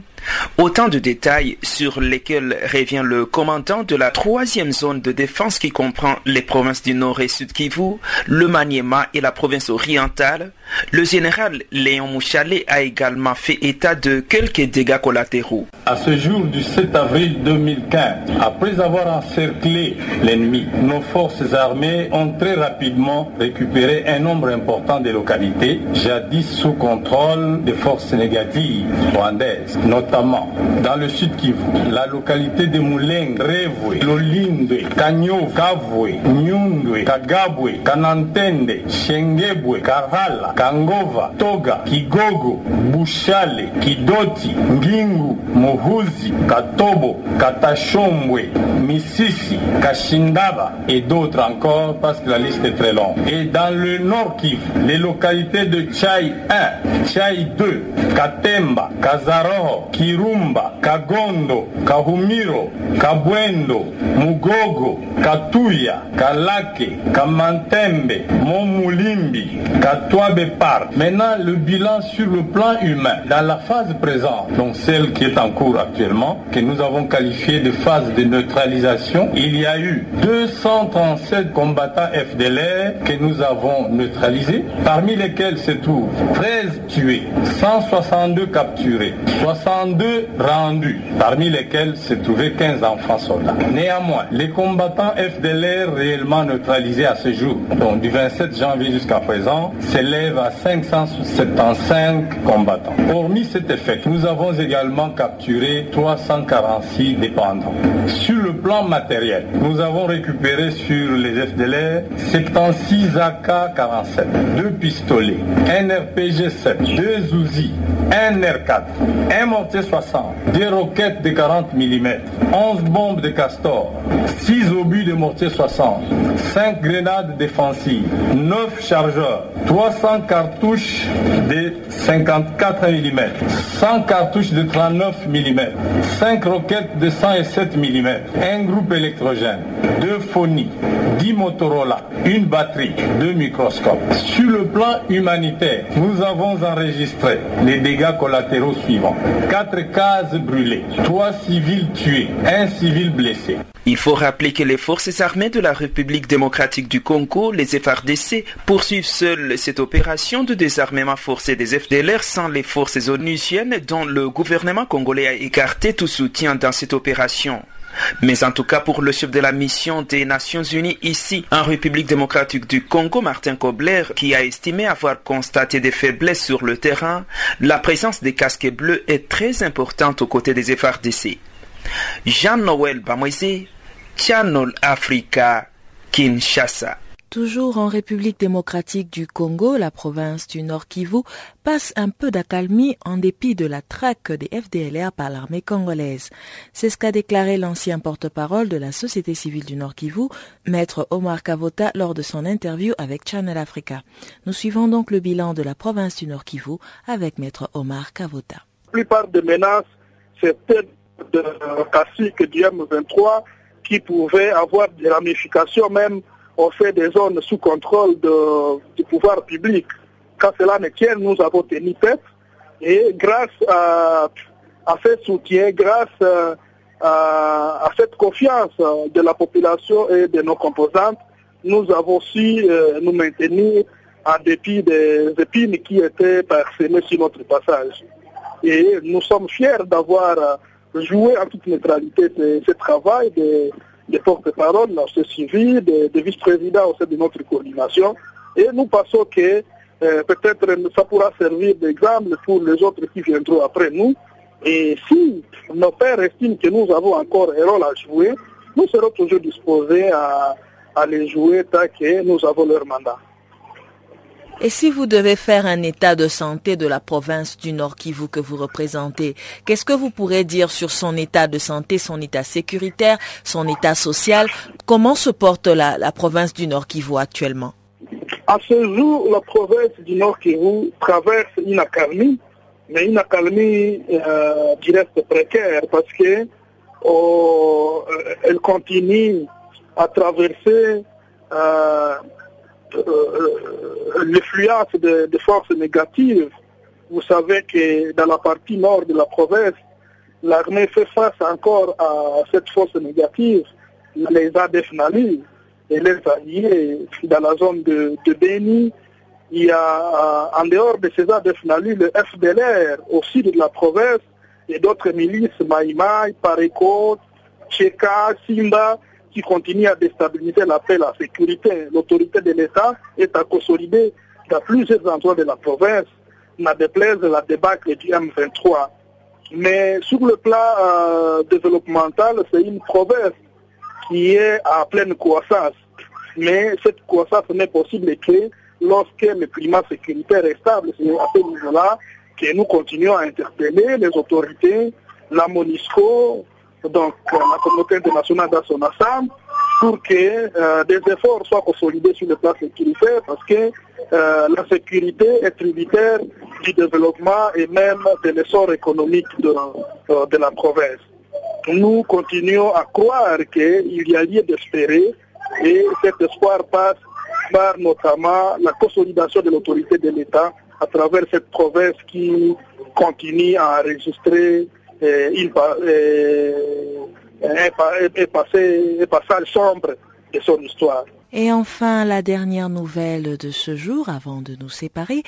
Autant de détails sur lesquels revient le commandant de la troisième zone de défense qui comprend les provinces du Nord et Sud Kivu, le Maniema et la province orientale. Le général Léon Mouchalet a également fait état de quelques dégâts collatéraux. À ce jour du 7 avril 2015, après avoir encerclé l'ennemi, nos forces armées ont très rapidement récupéré un nombre important de localités, jadis sous contrôle des forces négatives rwandaises, dans le sud Kivu, la localité de Mouleng, Revwe, Lolindwe, Kanyo, Kavwe, Nyundwe, Kagabwe, Kanantende, Shengebwe, Karhala, Kangova, Toga, Kigogo, Bushale, Kidoti, Ngingu, Mohuzi, Katobo, Katachombwe, Misisi, Kashindaba et d'autres encore parce que la liste est très longue. Et dans le nord Kivu, les localités de Chai 1, Chai 2, Katemba, Kazaroho, Kirumba, Kagondo, Kahumiro, Kabwendo, Mugogo, Katuya, Kalake, Kamantembe, Momulimbi, Katwabe Park. Maintenant, le bilan sur le plan humain. Dans la phase présente, donc celle qui est en cours actuellement, que nous avons qualifiée de phase de neutralisation, il y a eu 237 combattants FDLR que nous avons neutralisés, parmi lesquels se trouvent 13 tués, 162 capturés, 60 32 rendus, parmi lesquels se trouvaient 15 enfants soldats. Néanmoins, les combattants FDLR réellement neutralisés à ce jour, donc du 27 janvier jusqu'à présent, s'élèvent à 575 combattants. Hormis cet effet, nous avons également capturé 346 dépendants. Sur le plan matériel, nous avons récupéré sur les FDLR 76 AK-47, 2 pistolets, un RPG-7, 2 Uzi, un R4, un mortier 60, des roquettes de 40 mm, 11 bombes de castor, 6 obus de mortier 60, 5 grenades défensives, 9 chargeurs, 300 cartouches de 54 mm, 100 cartouches de 39 mm, 5 roquettes de 107 mm, un groupe électrogène, 2 phonies, 10 Motorola, une batterie, 2 microscopes. Sur le plan humanitaire, nous avons enregistré les dégâts collatéraux suivants. 4 cases brûlées, 3 civils tués, 1 civil blessé. Il faut rappeler que les forces armées de la République démocratique du Congo, les FRDC, poursuivent seules cette opération de désarmement forcé des FDLR sans les forces onusiennes dont le gouvernement congolais a écarté tout soutien dans cette opération. Mais en tout cas pour le chef de la mission des Nations Unies ici en République démocratique du Congo, Martin Kobler, qui a estimé avoir constaté des faiblesses sur le terrain, la présence des casques bleus est très importante aux côtés des FRDC. Jean-Noël Bamoisé, Channel Africa, Kinshasa. Toujours en République démocratique du Congo, la province du Nord Kivu passe un peu d'accalmie en dépit de la traque des FDLR par l'armée congolaise. C'est ce qu'a déclaré l'ancien porte-parole de la société civile du Nord Kivu, maître Omar Kavota, lors de son interview avec Channel Africa. Nous suivons donc le bilan de la province du Nord Kivu avec maître Omar Kavota. La plupart des menaces, c'était du M23 qui pouvaient avoir des ramifications même au fait des zones sous contrôle de, du pouvoir public. Quand cela ne tient, nous avons tenu tête et grâce à, à ce soutien, grâce à, à, cette confiance de la population et de nos composantes, nous avons su euh, nous maintenir en dépit des épines qui étaient parsemées sur notre passage. Et nous sommes fiers d'avoir joué en toute neutralité ce, ce travail de, des porte-parole, c'est suivi des, vice-présidents au sein de notre coordination. Et nous pensons que euh, peut-être ça pourra servir d'exemple pour les autres qui viendront après nous. Et si nos pères estiment que nous avons encore un rôle à jouer, nous serons toujours disposés à les jouer tant que nous avons leur mandat. Et si vous devez faire un état de santé de la province du Nord Kivu que vous représentez, qu'est-ce que vous pourrez dire sur son état de santé, son état sécuritaire, son état social? Comment se porte la, province du Nord Kivu actuellement? À ce jour, la province du Nord Kivu traverse une accalmie, mais une accalmie, euh, qui reste précaire parce que oh, elle continue à traverser euh, euh, l'influence de, de, forces négatives. Vous savez que dans la partie nord de la province, l'armée fait face encore à cette force négative, les ADF Nali et les alliés dans la zone de, de Beni. Il y a en dehors de ces ADF Nali le FDLR au sud de la province et d'autres milices, Maïmaï, Paréco, Tcheka, Simba, qui continue à déstabiliser la paix, la sécurité. L'autorité de l'État est à consolider dans plusieurs endroits de la province, n'a déplaise la débâcle du M23. Mais sur le plan euh, développemental, c'est une province qui est à pleine croissance. Mais cette croissance n'est possible que lorsque le climat sécuritaire est stable. C'est à ce niveau-là que nous continuons à interpeller les autorités, la MONISCO, donc la communauté internationale dans son ensemble, pour que euh, des efforts soient consolidés sur le plan sécuritaire, parce que euh, la sécurité est tributaire du développement et même de l'essor économique de, euh, de la province. Nous continuons à croire qu'il y a lieu d'espérer et cet espoir passe par notamment la consolidation de l'autorité de l'État à travers cette province qui continue à enregistrer Et enfin, la dernière nouvelle de ce jour, avant de nous séparer,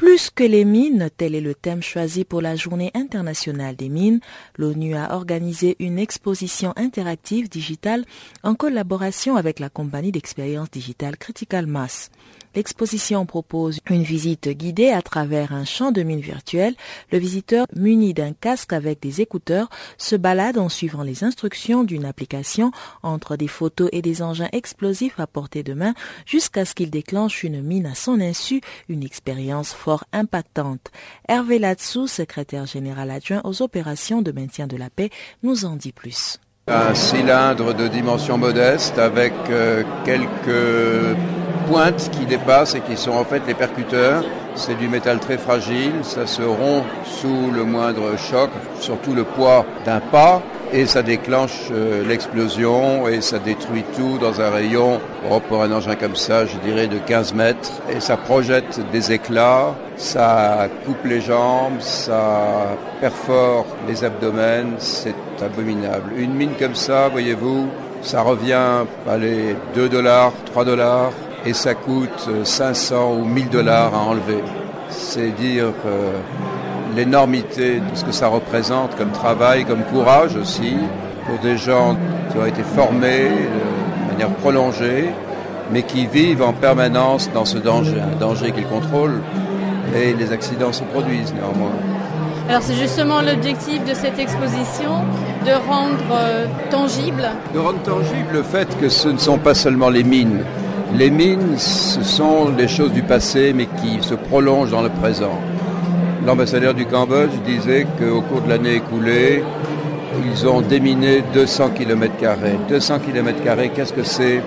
Plus que les mines, tel est le thème choisi pour la Journée internationale des mines, l'ONU a organisé une exposition interactive digitale en collaboration avec la compagnie d'expérience digitale Critical Mass. L'exposition propose une visite guidée à travers un champ de mine virtuel. Le visiteur, muni d'un casque avec des écouteurs, se balade en suivant les instructions d'une application entre des photos et des engins explosifs à portée de main jusqu'à ce qu'il déclenche une mine à son insu, une expérience fort impactante. Hervé Latsou, secrétaire général adjoint aux opérations de maintien de la paix, nous en dit plus. Un cylindre de dimension modeste avec euh, quelques pointes qui dépassent et qui sont en fait les percuteurs. C'est du métal très fragile, ça se rompt sous le moindre choc, surtout le poids d'un pas, et ça déclenche euh, l'explosion et ça détruit tout dans un rayon, oh, pour un engin comme ça, je dirais de 15 mètres, et ça projette des éclats, ça coupe les jambes, ça perfore les abdomens, c'est abominable. Une mine comme ça, voyez-vous, ça revient, allez, 2 dollars, 3 dollars, et ça coûte 500 ou 1000 dollars à enlever. C'est dire euh, l'énormité de ce que ça représente comme travail, comme courage aussi, pour des gens qui ont été formés de manière prolongée, mais qui vivent en permanence dans ce danger, un danger qu'ils contrôlent, et les accidents se produisent néanmoins. Alors c'est justement l'objectif de cette exposition, de rendre euh, tangible. De rendre tangible le fait que ce ne sont pas seulement les mines, les mines, ce sont des choses du passé, mais qui se prolongent dans le présent. L'ambassadeur du Cambodge disait qu'au cours de l'année écoulée, ils ont déminé 200 km. 200 km, qu'est-ce que c'est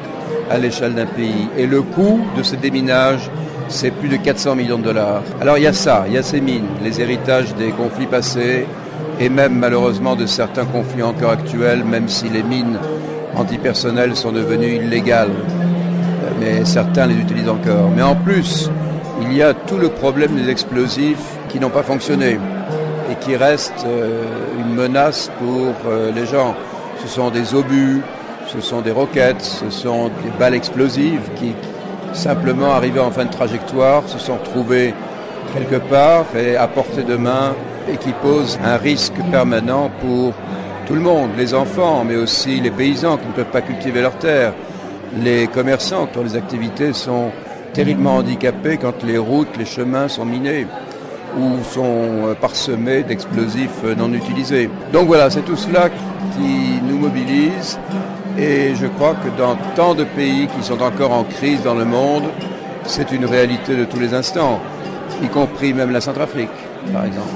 à l'échelle d'un pays? Et le coût de ce déminage, c'est plus de 400 millions de dollars. Alors il y a ça, il y a ces mines, les héritages des conflits passés, et même malheureusement de certains conflits encore actuels, même si les mines antipersonnelles sont devenues illégales mais certains les utilisent encore. Mais en plus, il y a tout le problème des explosifs qui n'ont pas fonctionné et qui restent euh, une menace pour euh, les gens. Ce sont des obus, ce sont des roquettes, ce sont des balles explosives qui, simplement arrivées en fin de trajectoire, se sont retrouvées quelque part et à portée de main et qui posent un risque permanent pour tout le monde, les enfants, mais aussi les paysans qui ne peuvent pas cultiver leurs terres, les commerçants dont les activités sont terriblement handicapées quand les routes, les chemins sont minés ou sont euh, parsemés d'explosifs euh, non utilisés. Donc voilà, c'est tout cela qui nous mobilise et je crois que dans tant de pays qui sont encore en crise dans le monde, c'est une réalité de tous les instants, y compris même la Centrafrique, par exemple.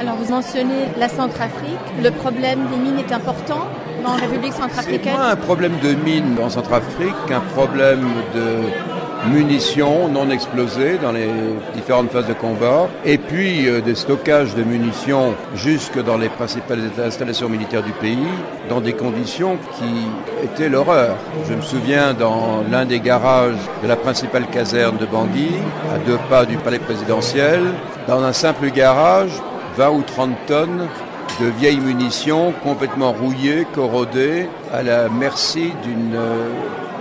Alors vous mentionnez la Centrafrique, le problème des mines est important en République centrafricaine? C'est pas un problème de mines en Centrafrique qu'un problème de munitions non explosées dans les différentes phases de combat, et puis euh, des stockages de munitions jusque dans les principales installations militaires du pays, dans des conditions qui étaient l'horreur. Je me souviens dans l'un des garages de la principale caserne de Bangui, à deux pas du palais présidentiel, dans un simple garage, 20 ou 30 tonnes de vieilles munitions complètement rouillées, corrodées, à la merci d'une euh,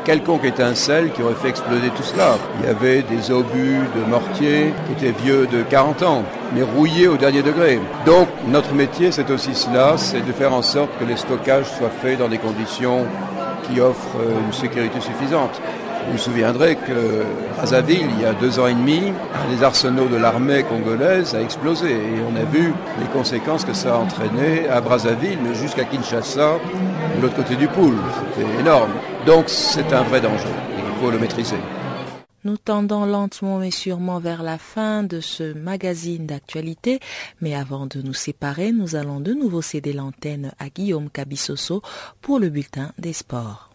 quelconque étincelle qui aurait fait exploser tout cela. Il y avait des obus de mortier qui étaient vieux de 40 ans, mais rouillés au dernier degré. Donc notre métier, c'est aussi cela, c'est de faire en sorte que les stockages soient faits dans des conditions qui offrent euh, une sécurité suffisante. Vous vous souviendrez que Brazzaville, il y a deux ans et demi, les arsenaux de l'armée congolaise a explosé et on a vu les conséquences que ça a entraîné à Brazzaville, jusqu'à Kinshasa, de l'autre côté du pool. C'était énorme. Donc c'est un vrai danger. Il faut le maîtriser. Nous tendons lentement mais sûrement vers la fin de ce magazine d'actualité, mais avant de nous séparer, nous allons de nouveau céder l'antenne à Guillaume Cabissoso pour le bulletin des sports.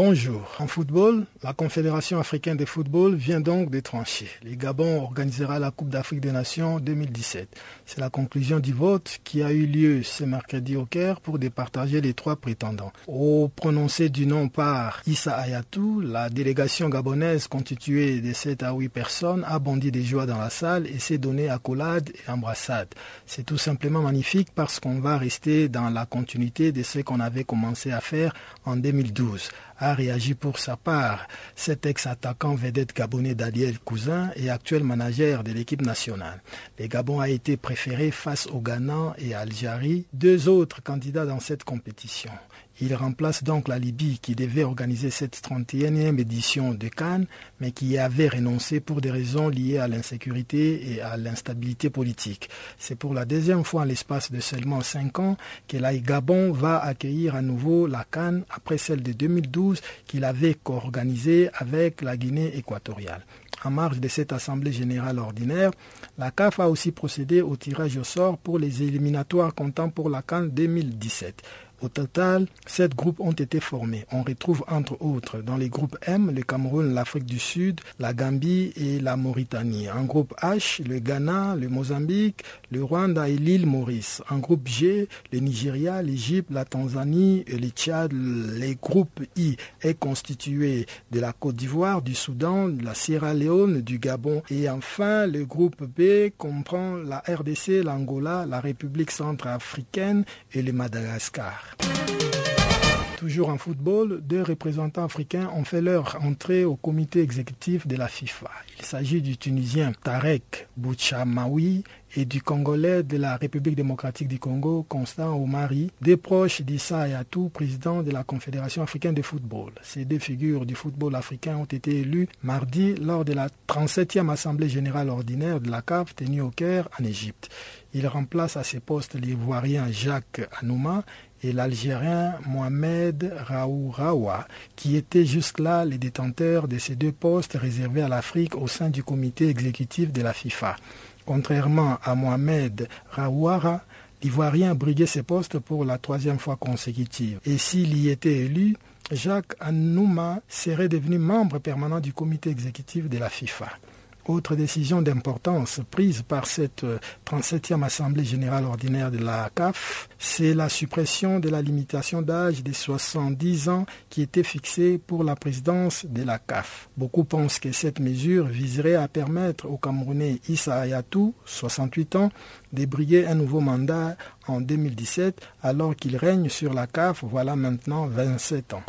Bonjour. En football, la Confédération africaine de football vient donc de trancher. Le Gabon organisera la Coupe d'Afrique des Nations 2017. C'est la conclusion du vote qui a eu lieu ce mercredi au Caire pour départager les trois prétendants. Au prononcé du nom par Issa Ayatou, la délégation gabonaise constituée de 7 à 8 personnes a bondi des joies dans la salle et s'est donné accolade et embrassade. C'est tout simplement magnifique parce qu'on va rester dans la continuité de ce qu'on avait commencé à faire en 2012 a réagi pour sa part. Cet ex-attaquant vedette gabonais Daniel Cousin et actuel manager de l'équipe nationale. Le Gabon a été préféré face au Ghana et à Algérie, deux autres candidats dans cette compétition. Il remplace donc la Libye qui devait organiser cette 31e édition de Cannes, mais qui y avait renoncé pour des raisons liées à l'insécurité et à l'instabilité politique. C'est pour la deuxième fois en l'espace de seulement cinq ans que la Gabon va accueillir à nouveau la Cannes après celle de 2012 qu'il avait co-organisée avec la Guinée équatoriale. En marge de cette Assemblée générale ordinaire, la CAF a aussi procédé au tirage au sort pour les éliminatoires comptant pour la Cannes 2017. Au total, sept groupes ont été formés. On retrouve entre autres dans les groupes M le Cameroun, l'Afrique du Sud, la Gambie et la Mauritanie. En groupe H, le Ghana, le Mozambique, le Rwanda et l'île Maurice. En groupe G, le Nigeria, l'Égypte, la Tanzanie et le Tchad. Les groupes I est constitué de la Côte d'Ivoire, du Soudan, de la Sierra Leone, du Gabon. Et enfin, le groupe B comprend la RDC, l'Angola, la République centrafricaine et le Madagascar. Toujours en football, deux représentants africains ont fait leur entrée au comité exécutif de la FIFA. Il s'agit du Tunisien Tarek Bouchamaoui et du Congolais de la République démocratique du Congo, Constant Omari, des proches d'Issa Ayatou, président de la Confédération africaine de football. Ces deux figures du football africain ont été élues mardi lors de la 37e Assemblée générale ordinaire de la CAF tenue au Caire, en Égypte. Il remplace à ces postes l'Ivoirien Jacques Anouma et l'Algérien Mohamed Raouraoua, qui étaient jusque-là les détenteurs de ces deux postes réservés à l'Afrique au sein du comité exécutif de la FIFA. Contrairement à Mohamed Raouara, l'Ivoirien briguait ses postes pour la troisième fois consécutive. Et s'il y était élu, Jacques Anouma serait devenu membre permanent du comité exécutif de la FIFA. Autre décision d'importance prise par cette 37e Assemblée générale ordinaire de la CAF, c'est la suppression de la limitation d'âge des 70 ans qui était fixée pour la présidence de la CAF. Beaucoup pensent que cette mesure viserait à permettre au Camerounais Issa Ayatou, 68 ans, de briller un nouveau mandat en 2017 alors qu'il règne sur la CAF voilà maintenant 27 ans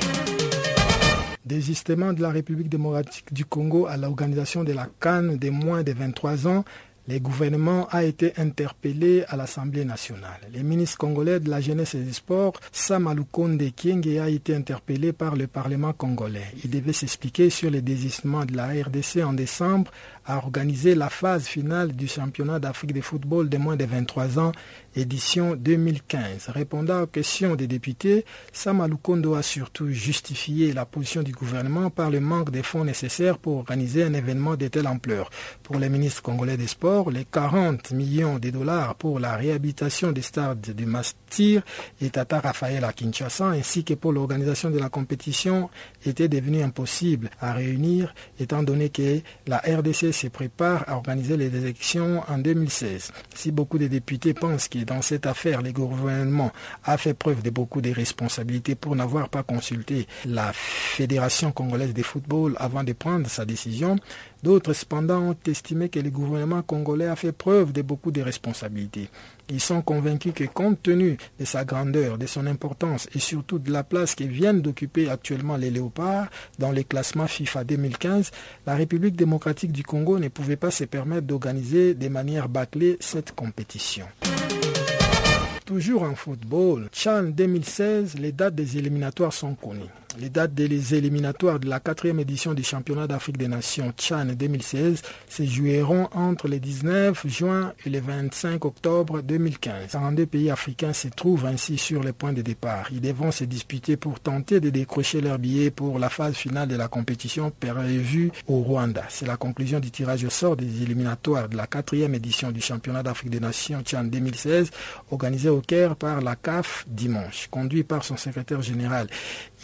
désistement de la République démocratique du Congo à l'organisation de la Cannes des moins de 23 ans, le gouvernement a été interpellé à l'Assemblée nationale. Le ministre congolais de la jeunesse et des sports, Samalukonde Kienge, a été interpellé par le Parlement congolais. Il devait s'expliquer sur le désistement de la RDC en décembre à organiser la phase finale du championnat d'Afrique de football de moins de 23 ans, édition 2015. Répondant aux questions des députés, Samalukondo a surtout justifié la position du gouvernement par le manque des fonds nécessaires pour organiser un événement de telle ampleur. Pour le ministre congolais des Sports, les 40 millions de dollars pour la réhabilitation des stades du Mastir et Tata Raphaël à Kinshasa, ainsi que pour l'organisation de la compétition, étaient devenus impossibles à réunir, étant donné que la RDC se prépare à organiser les élections en 2016. Si beaucoup de députés pensent que dans cette affaire, le gouvernement a fait preuve de beaucoup de responsabilités pour n'avoir pas consulté la Fédération congolaise de football avant de prendre sa décision, D'autres, cependant, ont estimé que le gouvernement congolais a fait preuve de beaucoup de responsabilités. Ils sont convaincus que compte tenu de sa grandeur, de son importance et surtout de la place que viennent d'occuper actuellement les léopards dans les classements FIFA 2015, la République démocratique du Congo ne pouvait pas se permettre d'organiser de manière bâclée cette compétition. Toujours en football, Chan 2016, les dates des éliminatoires sont connues. Les dates des éliminatoires de la quatrième édition du championnat d'Afrique des Nations Chan 2016 se joueront entre le 19 juin et le 25 octobre 2015. 42 pays africains se trouvent ainsi sur les points de départ. Ils devront se disputer pour tenter de décrocher leur billet pour la phase finale de la compétition prévue au Rwanda. C'est la conclusion du tirage au sort des éliminatoires de la quatrième édition du championnat d'Afrique des Nations Chan 2016 organisé au Caire par la CAF dimanche. Conduit par son secrétaire général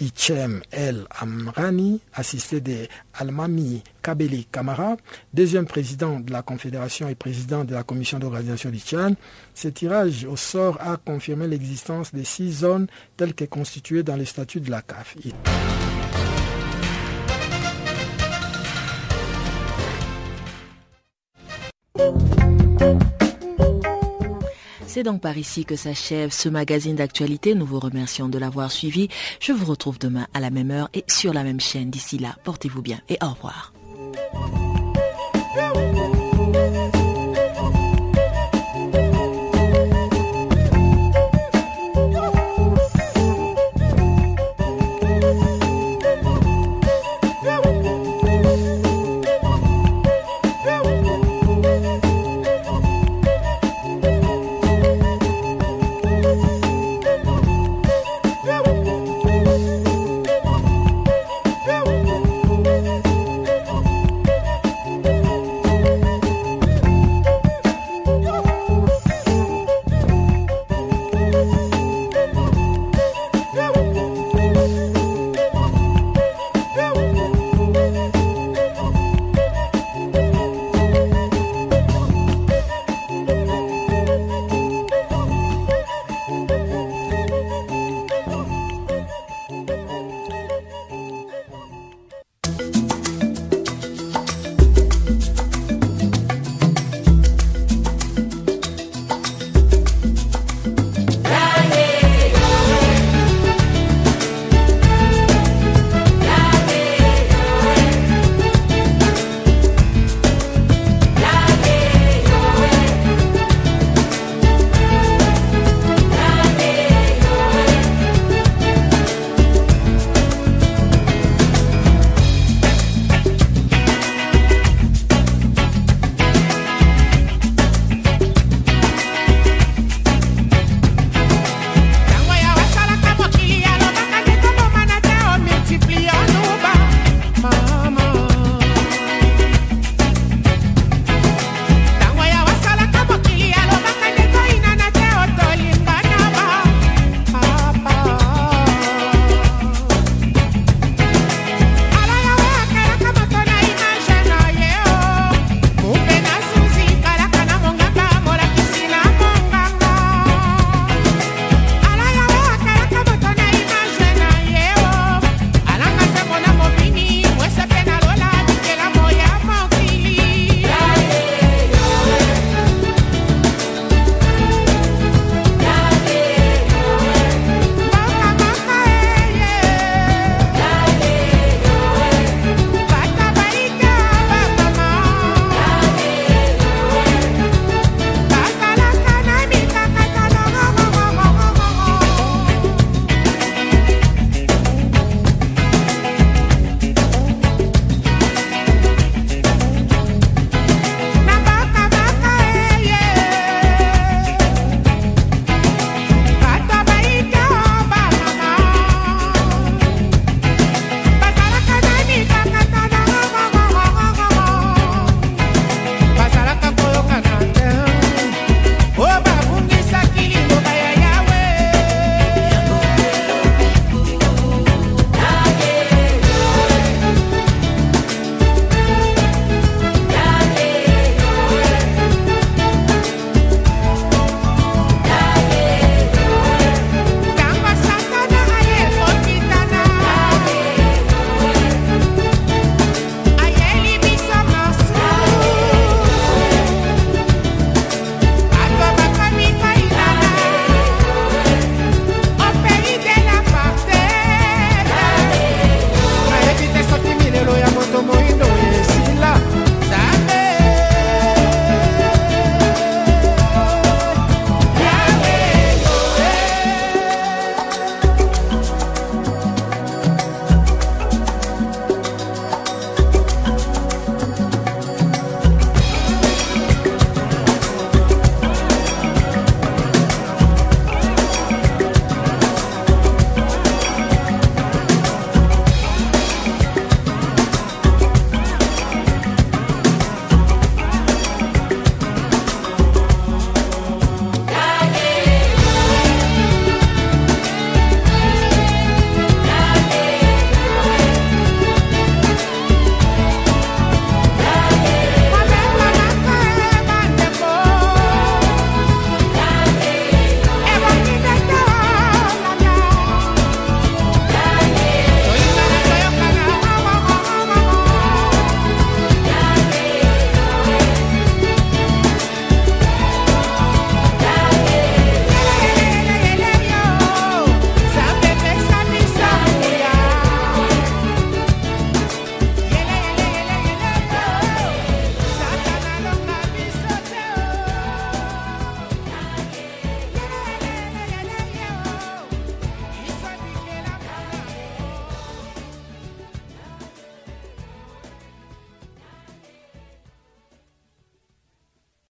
Ichem El Amrani, assisté de Almami Kabeli Kamara, deuxième président de la Confédération et président de la commission d'organisation du Tchad. Ce tirage au sort a confirmé l'existence de six zones telles que constituées dans les statuts de la CAF. C'est donc par ici que s'achève ce magazine d'actualité. Nous vous remercions de l'avoir suivi. Je vous retrouve demain à la même heure et sur la même chaîne. D'ici là, portez-vous bien et au revoir.